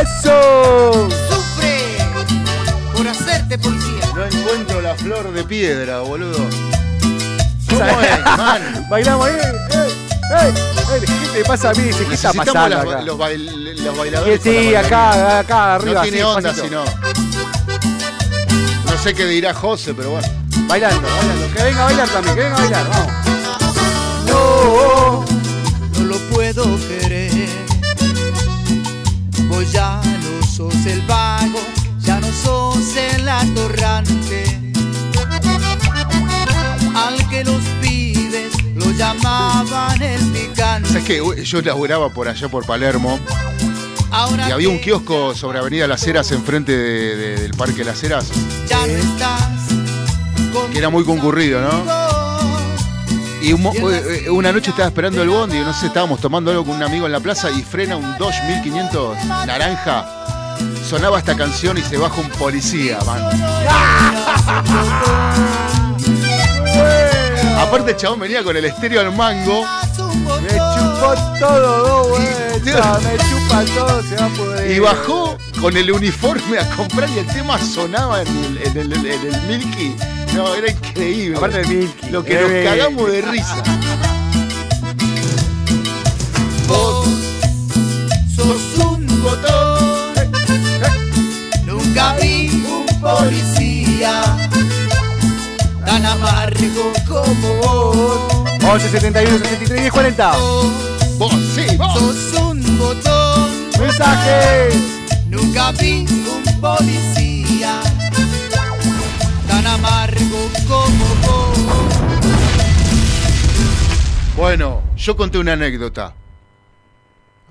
¡Eso! Sufre por hacerte policía. No encuentro la flor de piedra, boludo. ¿Cómo es, man? Bailamos ahí. Eh, ¿Qué te pasa a mí? ¿Qué está Necesitamos pasando las- acá? los, bail- los bailadores. con sí, acá, acá, arriba. No tiene así, onda despacito. si no. No sé qué dirá José, pero bueno. Bailando, bailando. Que venga a bailar también, que venga a bailar. Vamos. No. No lo puedo querer. Vos ya no sos el vago, ya no sos el atorrante. Al que los llamaban el picante. ¿Sabes qué? Yo laburaba por allá por Palermo Ahora y había un kiosco sobre Avenida Las Heras enfrente de- de- del Parque Las Heras Ya no estás que era muy concurrido, ¿no? Y un una noche estaba esperando el bondi, no sé, estábamos tomando algo con un amigo en la plaza y frena un Dodge 1500 naranja. Sonaba esta canción y se baja un policía, man. Aparte el chabón venía con el estéreo al mango Me chupó todo, vueltas. Me chupa todo, se va a poder. y bajó con el uniforme a comprar y el tema sonaba en el, en el- en el Milky. No, era increíble. Aparte de Milky. Lo que eh, nos cagamos de risa. vos sos un botón. Nunca vi un policía tan amargo como vos. 11 71 63 10 40. Vos, sí, vos. Sos un botón. Mensaje. Nunca vi un policía tan amargo como vos. Bueno, yo conté una anécdota.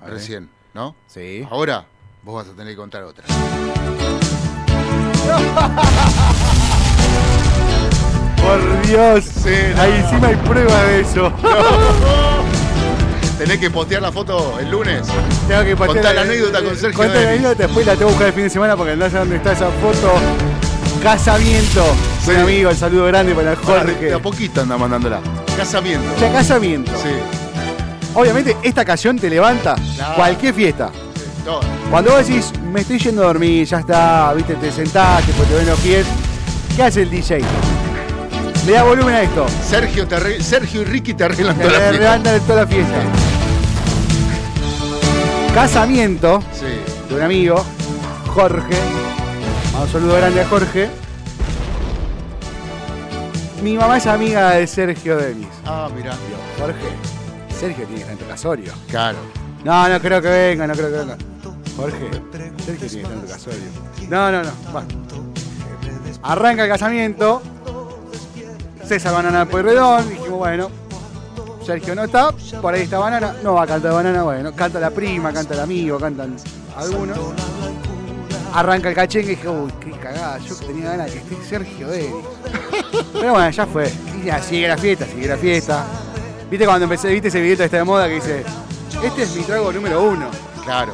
Recién, ¿no? Sí. Ahora vos vas a tener que contar otra. Por Dios. Sí, no. Ahí encima hay prueba de eso. Tenés que postear la foto el lunes. Tengo que postear Contá la anécdota con Sergio Contá la Denis. anécdota, después la tengo que buscar el fin de semana porque no sé dónde está esa foto. Casamiento. Sí. Un amigo, el saludo grande para Ahora, de, Jorge. a poquito anda mandándola. Casamiento. O sea, casamiento. Sí. Obviamente, esta canción te levanta Claro. cualquier fiesta. Todo. Cuando vos decís, me estoy yendo a dormir, ya está, viste, te sentás, te te ven los pies. ¿Qué hace el DJ? Le da volumen a esto. Sergio, te Sergio y Ricky te arreglan Te toda la fiesta. levantan toda la fiesta. Casamiento Sí. de un amigo, Jorge. Un saludo grande a Jorge. Mi mamá es amiga de Sergio Denis. Ah. Digo, Jorge, Sergio tiene que estar en tu casorio. Claro. No, no creo que venga, no creo que venga. Jorge, Sergio tiene que estar en tu casorio. No, no, no. Bueno. Arranca el casamiento. César Banana Pueyrredón. Dijimos, bueno, Sergio no está. Por ahí está Banana. No va a cantar Banana. Bueno, canta la prima, canta el amigo, cantan algunos. Arranca el cachengue y dije, uy, qué cagada. Yo tenía ganas de que esté Sergio Denis. Pero bueno, ya fue. Y ya, sigue la fiesta, sigue la fiesta. ¿Viste cuando empecé, viste ese video que está de moda que dice, este es mi trago número uno? Claro.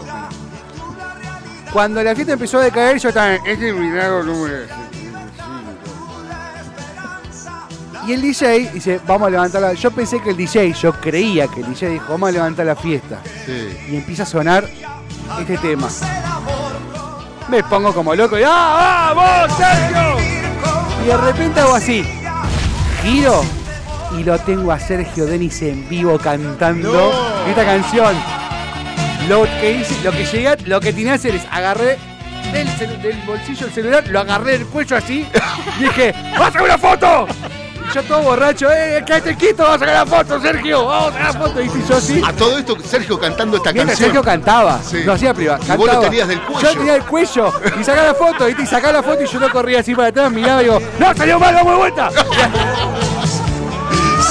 Cuando la fiesta empezó a decaer, yo estaba, este es mi trago número Y el DJ dice, vamos a levantar la... Yo pensé que el DJ, yo creía que el DJ dijo, vamos a levantar la fiesta. Sí. Y empieza a sonar este tema. Me pongo como loco y ¡ah, vamos, Sergio! Y de repente hago así. Giro y lo tengo a Sergio Denis en vivo cantando No. esta canción. Lo que hice, lo que llegué, lo que tenía que hacer es agarré del, bolsillo el celular, lo agarré del cuello así y dije, ¡Vamos a sacar una foto! Yo todo borracho, ¡eh! ¡Quédate quieto! ¡Vamos a sacar la foto, Sergio! ¡Vamos a sacar la foto! Y yo así. A todo esto, Sergio cantando esta Mientras canción. Sergio cantaba, Sí. lo hacía privado. Y vos lo tenías del cuello. Yo tenía el cuello y sacaba la foto. Y sacaba la foto y yo no corría así para atrás, miraba y digo, ¡No, salió mal, vamos de vuelta!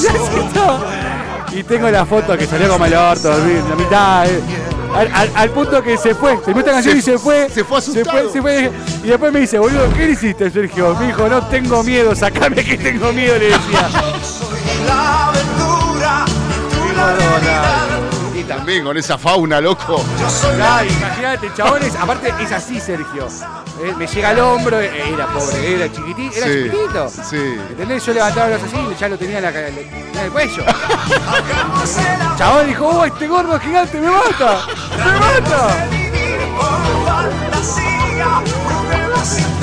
Y así estaba. Y tengo la foto que salió como el orto, la mitad. eh. Al, al- al punto que se fue, terminó esta canción Se- y se fue. se fue Se asustado. fue, se fue. Y después me dice, boludo, ¿qué le hiciste, Sergio? Me dijo, no tengo miedo, sacame que tengo miedo, le decía. La aventura, tú la también con esa fauna, loco. Yo soy Claro, imagínate, chabones, aparte es así, Sergio. Eh, me llega al hombro, eh, era pobre, era chiquitito, era Sí, chiquitito. sí. ¿Entendés? Yo levantaba los así y ya lo tenía en, la, ca- en el cuello. Chabón dijo, oh, este gordo gigante me mata, me mata.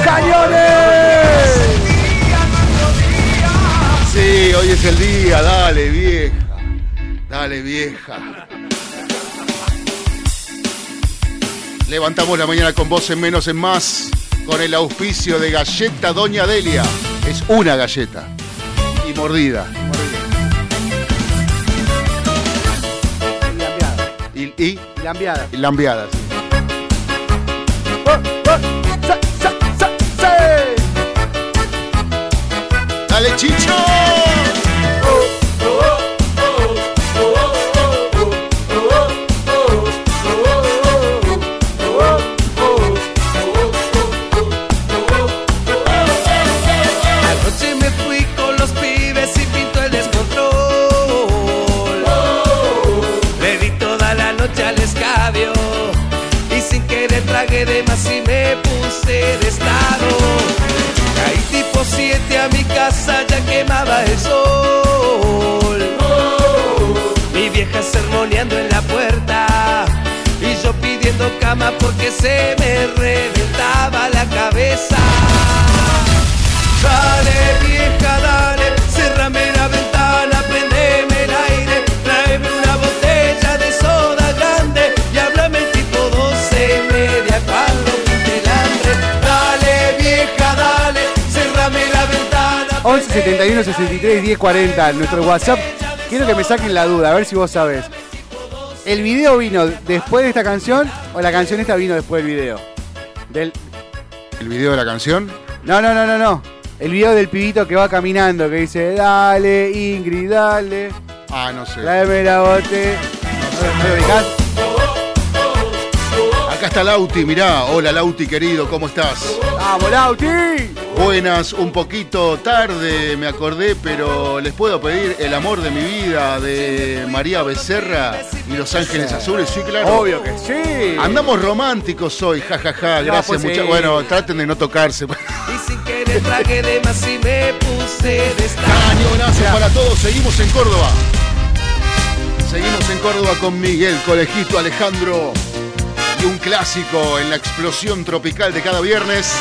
¡Cañones! Sí, hoy es el día, dale, vieja. Dale, vieja. Levantamos la mañana con vos en menos en más, con el auspicio de Galleta Doña Delia. Es una galleta. Y mordida. Y lambiada, Y, y, y lambiada. y lambiadas. Oh, oh, sa, sa, sa, sa. ¡Dale, Chicho! Más y me puse de estado. Caí tipo 7 a mi casa, ya quemaba el sol. Mi vieja sermoneando en la puerta y yo pidiendo cama porque se me reventaba la cabeza. Dale vieja, 11 71 63 10 40 nuestro WhatsApp. Quiero que me saquen la duda, a ver si vos sabés. ¿El video vino después de esta canción o la canción esta vino después del video? Del... ¿El video de la canción? No, no, no, no, no. El video del pibito que va caminando, que dice, dale, Ingrid, dale, Ah, no sé. tráeme la bote. ¿No lo ubicás? Acá está Lauti, mirá. Hola Lauti, querido, ¿cómo estás? ¡Vamos, Lauti! Buenas, un poquito tarde me acordé, pero les puedo pedir El amor de mi vida de María Becerra y Los Ángeles Azules, sí, claro. Obvio que sí. Andamos románticos hoy, jajaja, No, gracias pues muchachos. sí. Bueno, traten de no tocarse. Y sin querer tragué de más y me puse de. Cañonazo para todos, seguimos en Córdoba. Seguimos en Córdoba con Miguel, Colejito, Alejandro y un clásico en la explosión tropical de cada viernes.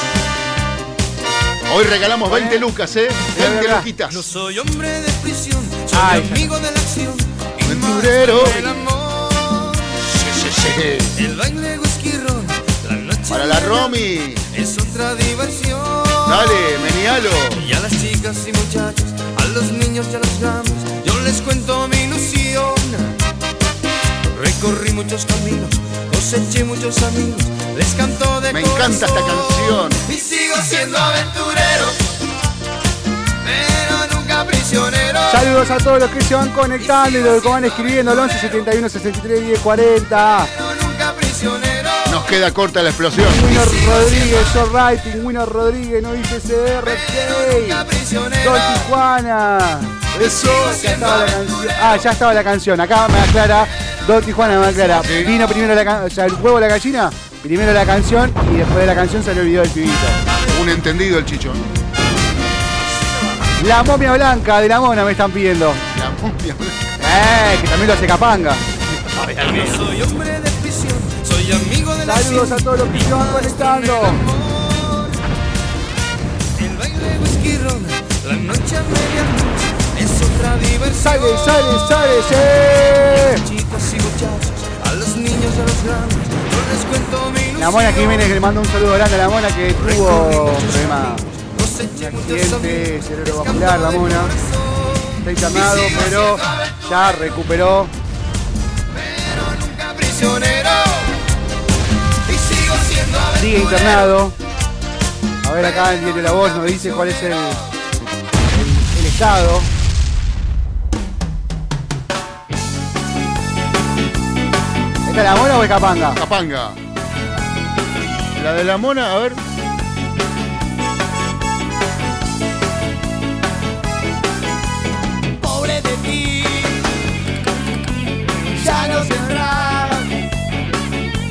Hoy regalamos 20 lucas, ¿eh? 20 verdad. luquitas. No soy hombre de prisión, soy Ay, amigo de la acción. y Aventurero. del amor. Sí, sí, sí. El baile whisky-ron, la noche Para la Romy. es otra diversión. Dale, menialo. Y a las chicas y muchachos, a los niños y a los grandes, yo les cuento mi ilusión. Recorrí muchos caminos, coseché muchos amigos, les canto de Me encanta esta corazón. canción. Y sigo siendo aventurero, pero nunca prisionero. Saludos a todos los que se van conectando y los que van escribiendo al 11 71 63 10 40. Pero nunca prisionero. Nos queda corta la explosión. Winner Rodríguez, Joe Writing, Winner Rodríguez, no dice prisionero. Don Tijuana. Eso. Ya estaba la canción. Ah, ya estaba la canción. Acá me aclara, Don Tijuana me aclara. Sí. Vino primero la o sea, el huevo de la gallina, primero la canción y después de la canción salió el video del pibito. Un entendido el chicho. La momia blanca de la mona me están pidiendo. La momia. Eh, que también lo hace Capanga. No soy hombre de prisión, soy amigo de la Saludos a todos los que se van conectando. El baile whisky ron, la noche a medianoche es otra diversión. Sale, sale, sale, sí. Chicas y muchachos, a los niños y a los grandes, La Mona Jiménez le manda un saludo grande a la Mona que tuvo un problema, un accidente cerebrovascular, la Mona. Está internado, pero ya recuperó. Sigue internado. A ver acá el diario La Voz nos dice cuál es el, el, el estado. ¿Esta es la Mona o es Capanga? Capanga. La de la mona, a ver. Pobre de ti, ya no tendrás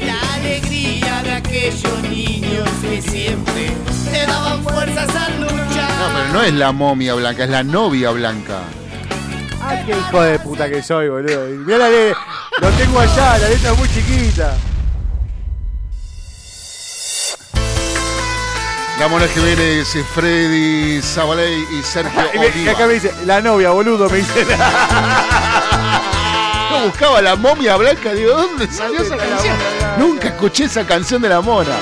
la alegría de aquellos niños que siempre te daban fuerzas al luchar. No, pero no es la momia blanca, es la novia blanca. ¡Ay, qué hijo de puta que soy, boludo! Mirá la lo tengo allá, la letra es muy chiquita. La mona Jiménez, Freddy Zabaley y Sergio Y, me- y Oliva. acá me dice, la novia, boludo, me dice. Yo buscaba la momia blanca, digo, ¿dónde salió esa canción? Nunca escuché esa canción de la mona.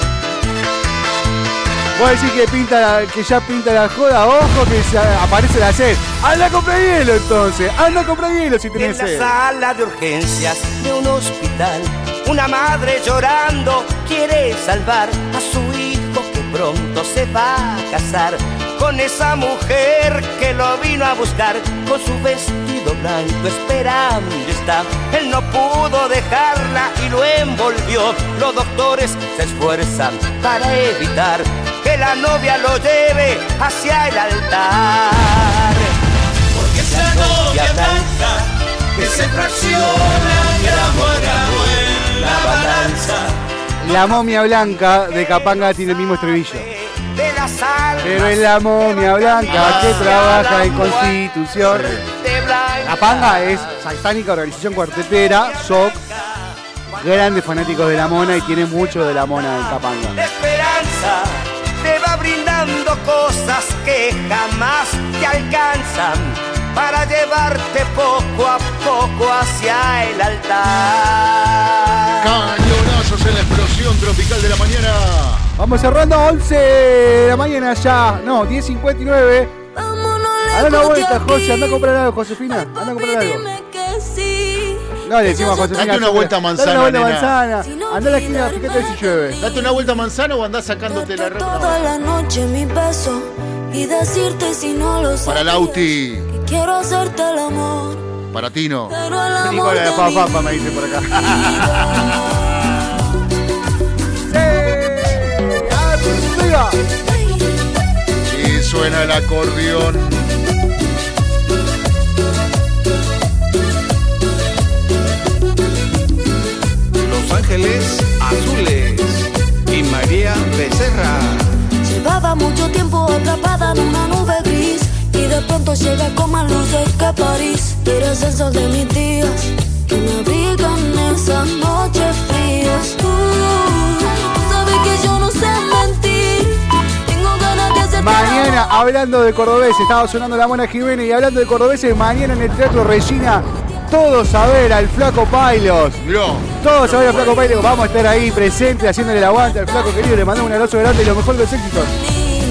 Vos decís que, pinta la- que ya pinta la joda, ojo que se aparece la sed. Anda a comprar hielo entonces, anda a comprar hielo si En tenés la sed. sala de urgencias de un hospital, una madre llorando quiere salvar a su hijo que pronto se va a casar con esa mujer que lo vino a buscar con su vestido blanco esperando está. Él no pudo dejarla y lo envolvió. Los doctores se esfuerzan para evitar que la novia lo lleve hacia el altar. Porque esa novia blanca que se fracciona gramo a gramo en la balanza. La momia blanca de Capanga tiene el mismo estribillo. Pero es la momia blanca que trabaja en Constitución. Capanga es satánica organización cuartetera, SOC, grandes fanáticos de la mona y tiene mucho de la mona en Capanga. La va brindando cosas que jamás te alcanzan para llevarte poco a poco hacia el altar. Cañonazos en la explosión tropical de la mañana. Vamos cerrando 11 de la mañana ya. No, 10.59. Anda una vuelta, José. Anda a comprar algo, Josefina. Anda a comprar algo. No, le decimos a Josefina. Date una vuelta a manzana, Dale una vuelta manzana. Anda a la esquina, fíjate si llueve. Date una vuelta manzana o andás sacándote la ropa. Toda la noche mi beso y decirte si no lo. Para Lauti, quiero hacerte el amor, para Tino. pero el amor Nicola de de pa, mi pa, pa, me dice por acá. ¡Arriba! Y suena el acordeón. Ángeles Azules y María Becerra. Llevaba mucho tiempo atrapada en una nube gris y de pronto llega con más luces que París. Eres el sol de mis días que me abrigan esas noches frías. Tú sabes que yo no sé mentir. Tengo ganas de hacerte Mañana, hablando de cordobeses, estaba sonando la Mona Jiménez y hablando de cordobeses, mañana en el Teatro Regina, todos a ver al Flaco Pailos. Todos a ver al Flaco Pailos, vamos a estar ahí presentes haciéndole el aguante al Flaco querido, le mandamos un abrazo grande y lo mejor de los éxitos.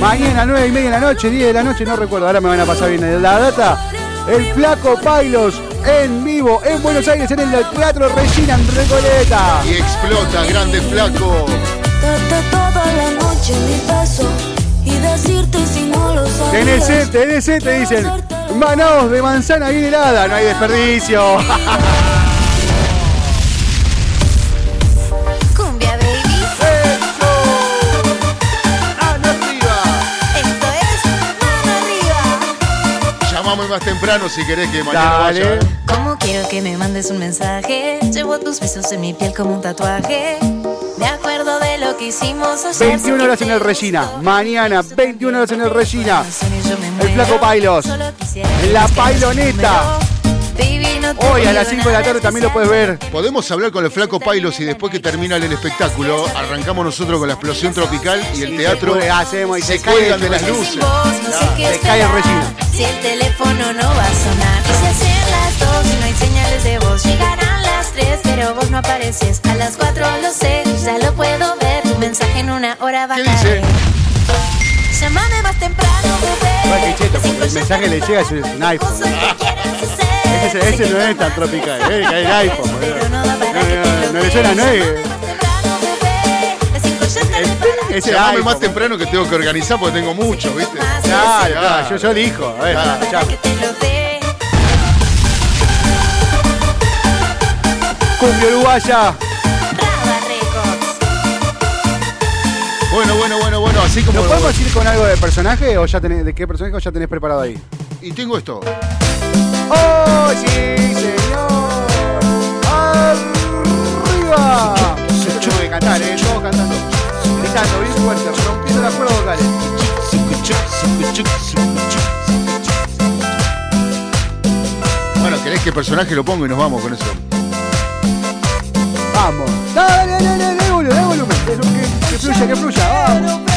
Mañana, 9 y media de la noche, 10 de la noche, no recuerdo, ahora me van a pasar bien la data. El Flaco Pailos en vivo en Buenos Aires, en el Teatro Regina en Recoleta. Y explota, grande flaco. toda la noche mi beso y decirte si no lo sabes. TNC, TNC, te dicen, manaos de manzana bien helada, no hay desperdicio. Cumbia baby. ¡Mano arriba! Esto es mano arriba. Llamame más temprano si querés que mañana Dale. vaya. ¿eh? ¿Cómo quiero que me mandes un mensaje? Llevo tus besos en mi piel como un tatuaje. Me acuerdo de lo que hicimos ayer. 21 horas en el Regina, mañana 21 horas en el Regina. El Flaco Pailos, la Pailoneta. Hoy a las 5 de la tarde también lo puedes ver. Podemos hablar con el flaco Pailos y después que termina el espectáculo, arrancamos nosotros con la explosión tropical y el teatro hacemos y se cuelgan de las luces. No Se cae el. Regina. Si el teléfono no va a sonar Y si hacen las dos y no hay señales de voz Llegarán las tres pero vos no apareces A las cuatro lo sé, ya lo puedo ver Tu mensaje en una hora va a ¿Qué caer dice? Llámame más temprano, bebé cheto, el mensaje le llega es un iPhone. Ese, ese no es tan tropical, eh, que hay el iPhone. No, no, no, no le suena, no es. Ese Llamame más temprano que tengo que organizar porque tengo mucho, ¿viste? Claro, claro, yo, yo elijo. A ver, Claro. ya. Cumbia uruguaya. Así como. ¿Nos podemos ir con algo de personaje o ya tenés, de qué personaje o ya tenés preparado ahí? Y tengo esto. ¡Oh, sí, señor! ¡Arriba! Yo tengo que cantar, ¿eh? Todos cantando. Gritando bien fuerte, rompiendo las cuerdas vocales. Bueno, ¿querés que personaje lo pongo y nos vamos con eso? Vamos. Dale, dale, dale, dale volumen, dale volumen. Que fluya, que fluya. Vamos.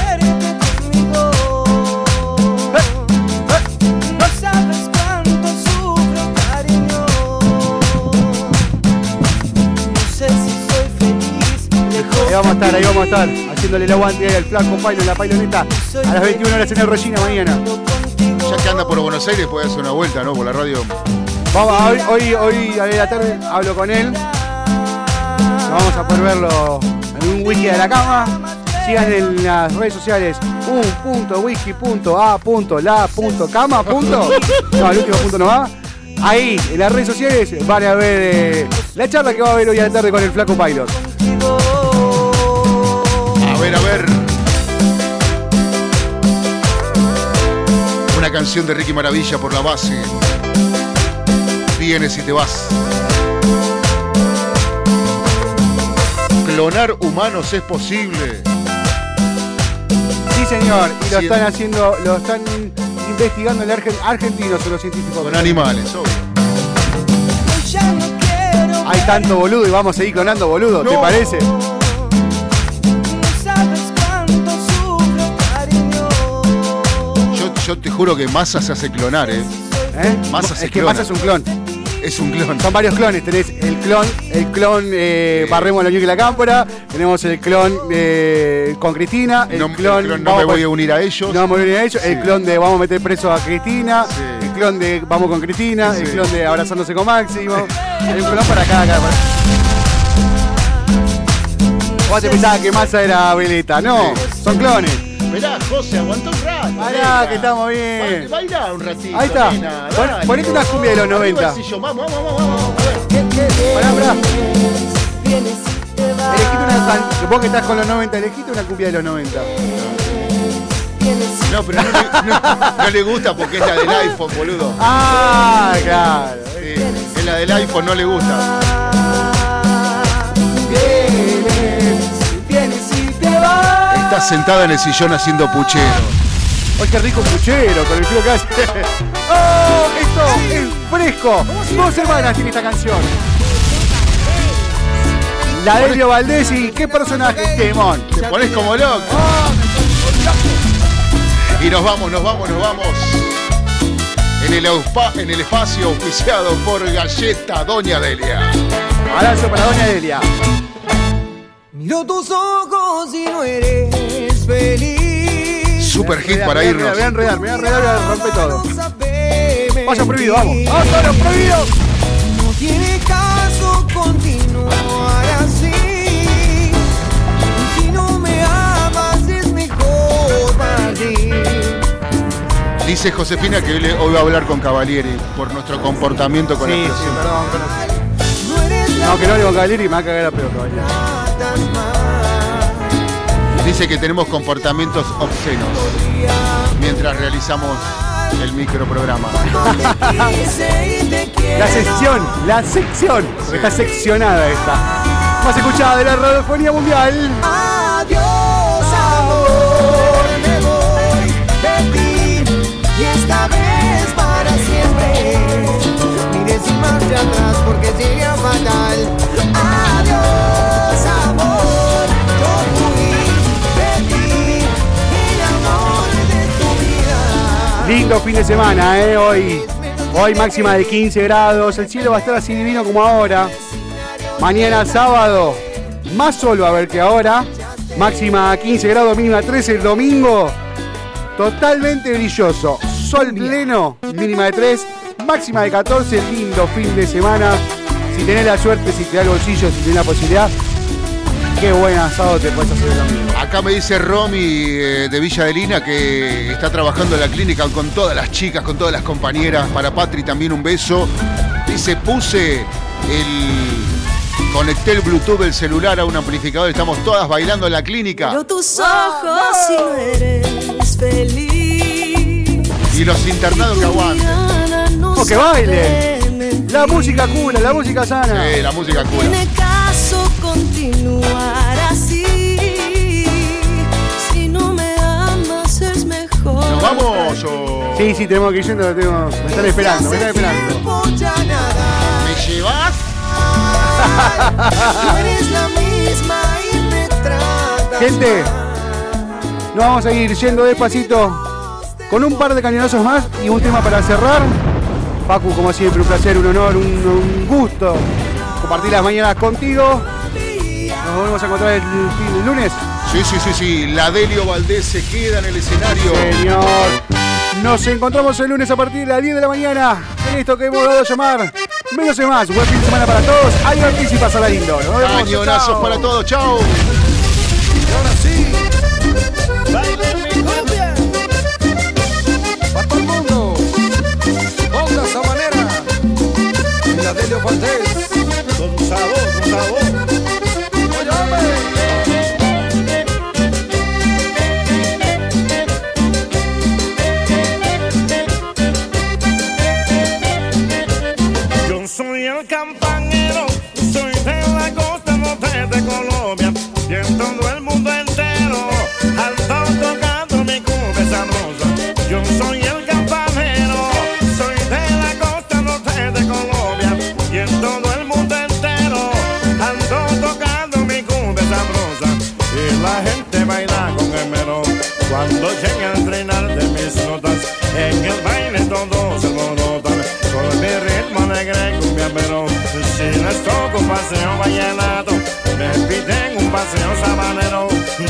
Ahí vamos a estar, ahí vamos a estar. Haciéndole el aguante al flaco Pailo en la pailoneta. A las 21 horas en el Regina mañana. Ya que anda por Buenos Aires, puede hacer una vuelta, ¿no? Por la radio. Vamos, hoy, hoy, hoy a la tarde hablo con él. Vamos a poder verlo en un wiki de la cama. Sigan en las redes sociales un.wiki.a.la.cama. punto. No, el último punto no va. Ahí, en las redes sociales, van a ver eh, la charla que va a haber hoy a la tarde con el Flaco Pilot. Una canción de Ricky Maravilla por la base. Vienes y te vas. Clonar humanos es posible. Sí, señor, y lo están haciendo, lo están investigando en Argen- argentinos o los científicos. Con animales, obvio. Hay tanto boludo y vamos a seguir clonando boludo, ¿te No. parece? Yo, te juro que Massa se hace clonar, ¿eh? ¿Eh? Massa se es que clona. Massa es un clon. Es un clon. Son varios clones. Tenés el clon, el clon eh, Barremos la Ñuque y la Cámpora. Tenemos el clon eh, con Cristina. El No- el clon, no me voy a unir a ellos. No me voy a unir a ellos. El clon de vamos a meter preso a Cristina. Sí. El clon de vamos con Cristina. El clon de abrazándose con Máximo. Hay un clon para cada cada. Vos te pensabas que Massa era Veleta. No, son clones. Esperá, José, rato. Pará, que estamos bien. Baila, un ratito. Ahí está. nena, Pon- dale. ponete una cumbia de los Arriba 90. el sillón, Vamos, vamos, vamos, vamos. Pará, pará. Elegite una can- Vos que estás con los 90, elegite una cumbia de los 90. No, pero no le, no- no le gusta porque es la del iPhone, boludo. Ah, claro. Sí, es la del iPhone, no le gusta. Está sentada en el sillón haciendo puchero. Ay, qué rico puchero con el frío que hace. ¡Oh! Esto es fresco. Dos hermanas tiene esta canción. La Delio Valdés y qué personaje, Temón. Te pones como loco. Y nos vamos, nos vamos, nos vamos. En el, auspa- en el espacio auspiciado por Galleta Doña Delia. Abrazo para Doña Delia. Miro tus ojos y no eres feliz. Super hit para Me voy a irnos. enredar, me voy a enredar, me voy a romper todo. Vaya prohibido, vamos. ¡Vamos, todos los prohibidos! No tiene caso continuar así. Si no me amas es mejor partir. Dice Josefina que hoy, va a hablar con Cavalieri por nuestro comportamiento con Sí, la sí, perdón. perdón. No eres la No, que no le a caer y me va a cagar a pedo, caballero. Dice que tenemos comportamientos obscenos mientras realizamos el microprograma. La sección, la sección. Porque está seccionada esta. Más escuchada de la radiofonía mundial. Adiós, amor, me voy de ti y esta vez para siempre. Mire sin marcha atrás porque sería fatal. Lindo fin de semana, ¿eh? Hoy, hoy máxima de 15 grados. El cielo va a estar así divino como ahora. Mañana sábado, más sol va a haber que ahora. Máxima 15 grados, mínima 13 el domingo. Totalmente brilloso. Sol pleno, mínima de 3. Máxima de 14, lindo fin de semana. Si tenés la suerte, si te da el bolsillo, si tenés la posibilidad. Qué buen asado te puedes hacer el domingo. Acá me dice Romy eh, de Villa de Lina que está trabajando en la clínica con todas las chicas, con todas las compañeras. Para Patri también un beso. Dice, puse el... Conecté el Bluetooth del celular a un amplificador. Estamos todas bailando en la clínica. Miro tus ojos y no eres feliz. Y los internados que aguanten. O que bailen. La música cura, la música sana. Sí, la música cura. Continuar así. Si no me amas es mejor. ¿Nos vamos o...? Sí, sí, tenemos que ir yendo, tengo- me están esperando, me están esperando. Tiempo ya nada. ¿Me llevas? No eres la misma y me tratas Gente, nos vamos a ir yendo despacito con un par de cañonazos más y un tema para cerrar. Pacu, como siempre, un placer, un honor, un, un gusto compartir las mañanas contigo. Nos volvemos a encontrar el, el lunes. Sí, sí, sí, sí. La Delio Valdés se queda en el escenario. Señor. Nos encontramos el lunes a partir de las 10 de la mañana en esto que hemos dado a llamar Menos es más. Buen fin de semana para todos. Hay y pasará lindo. Nos vemos. Para todos. Chao. Con sabor. Paseo sabanero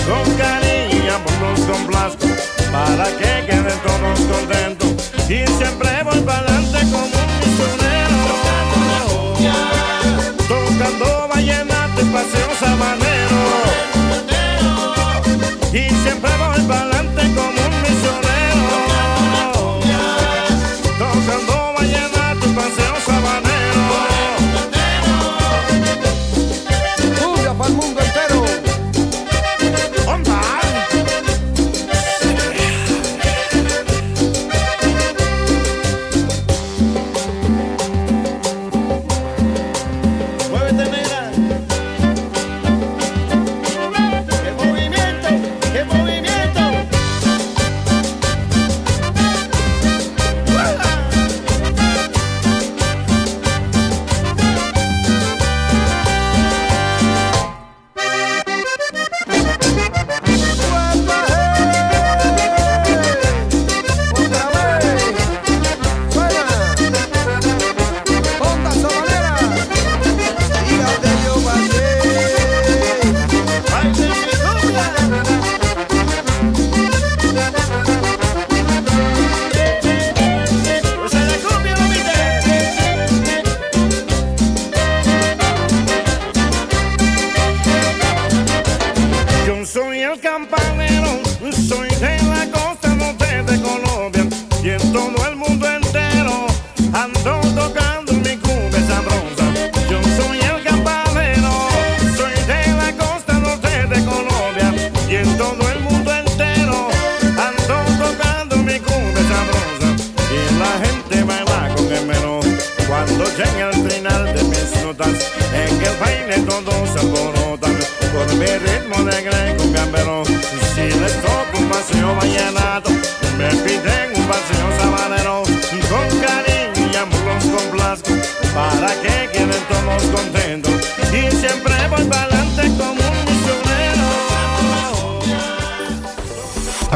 con cariño por los complazco para que queden todos contentos. Y siempre voy para adelante como un misionero. Tocando vallenato y paseo sabanero. Y siempre voy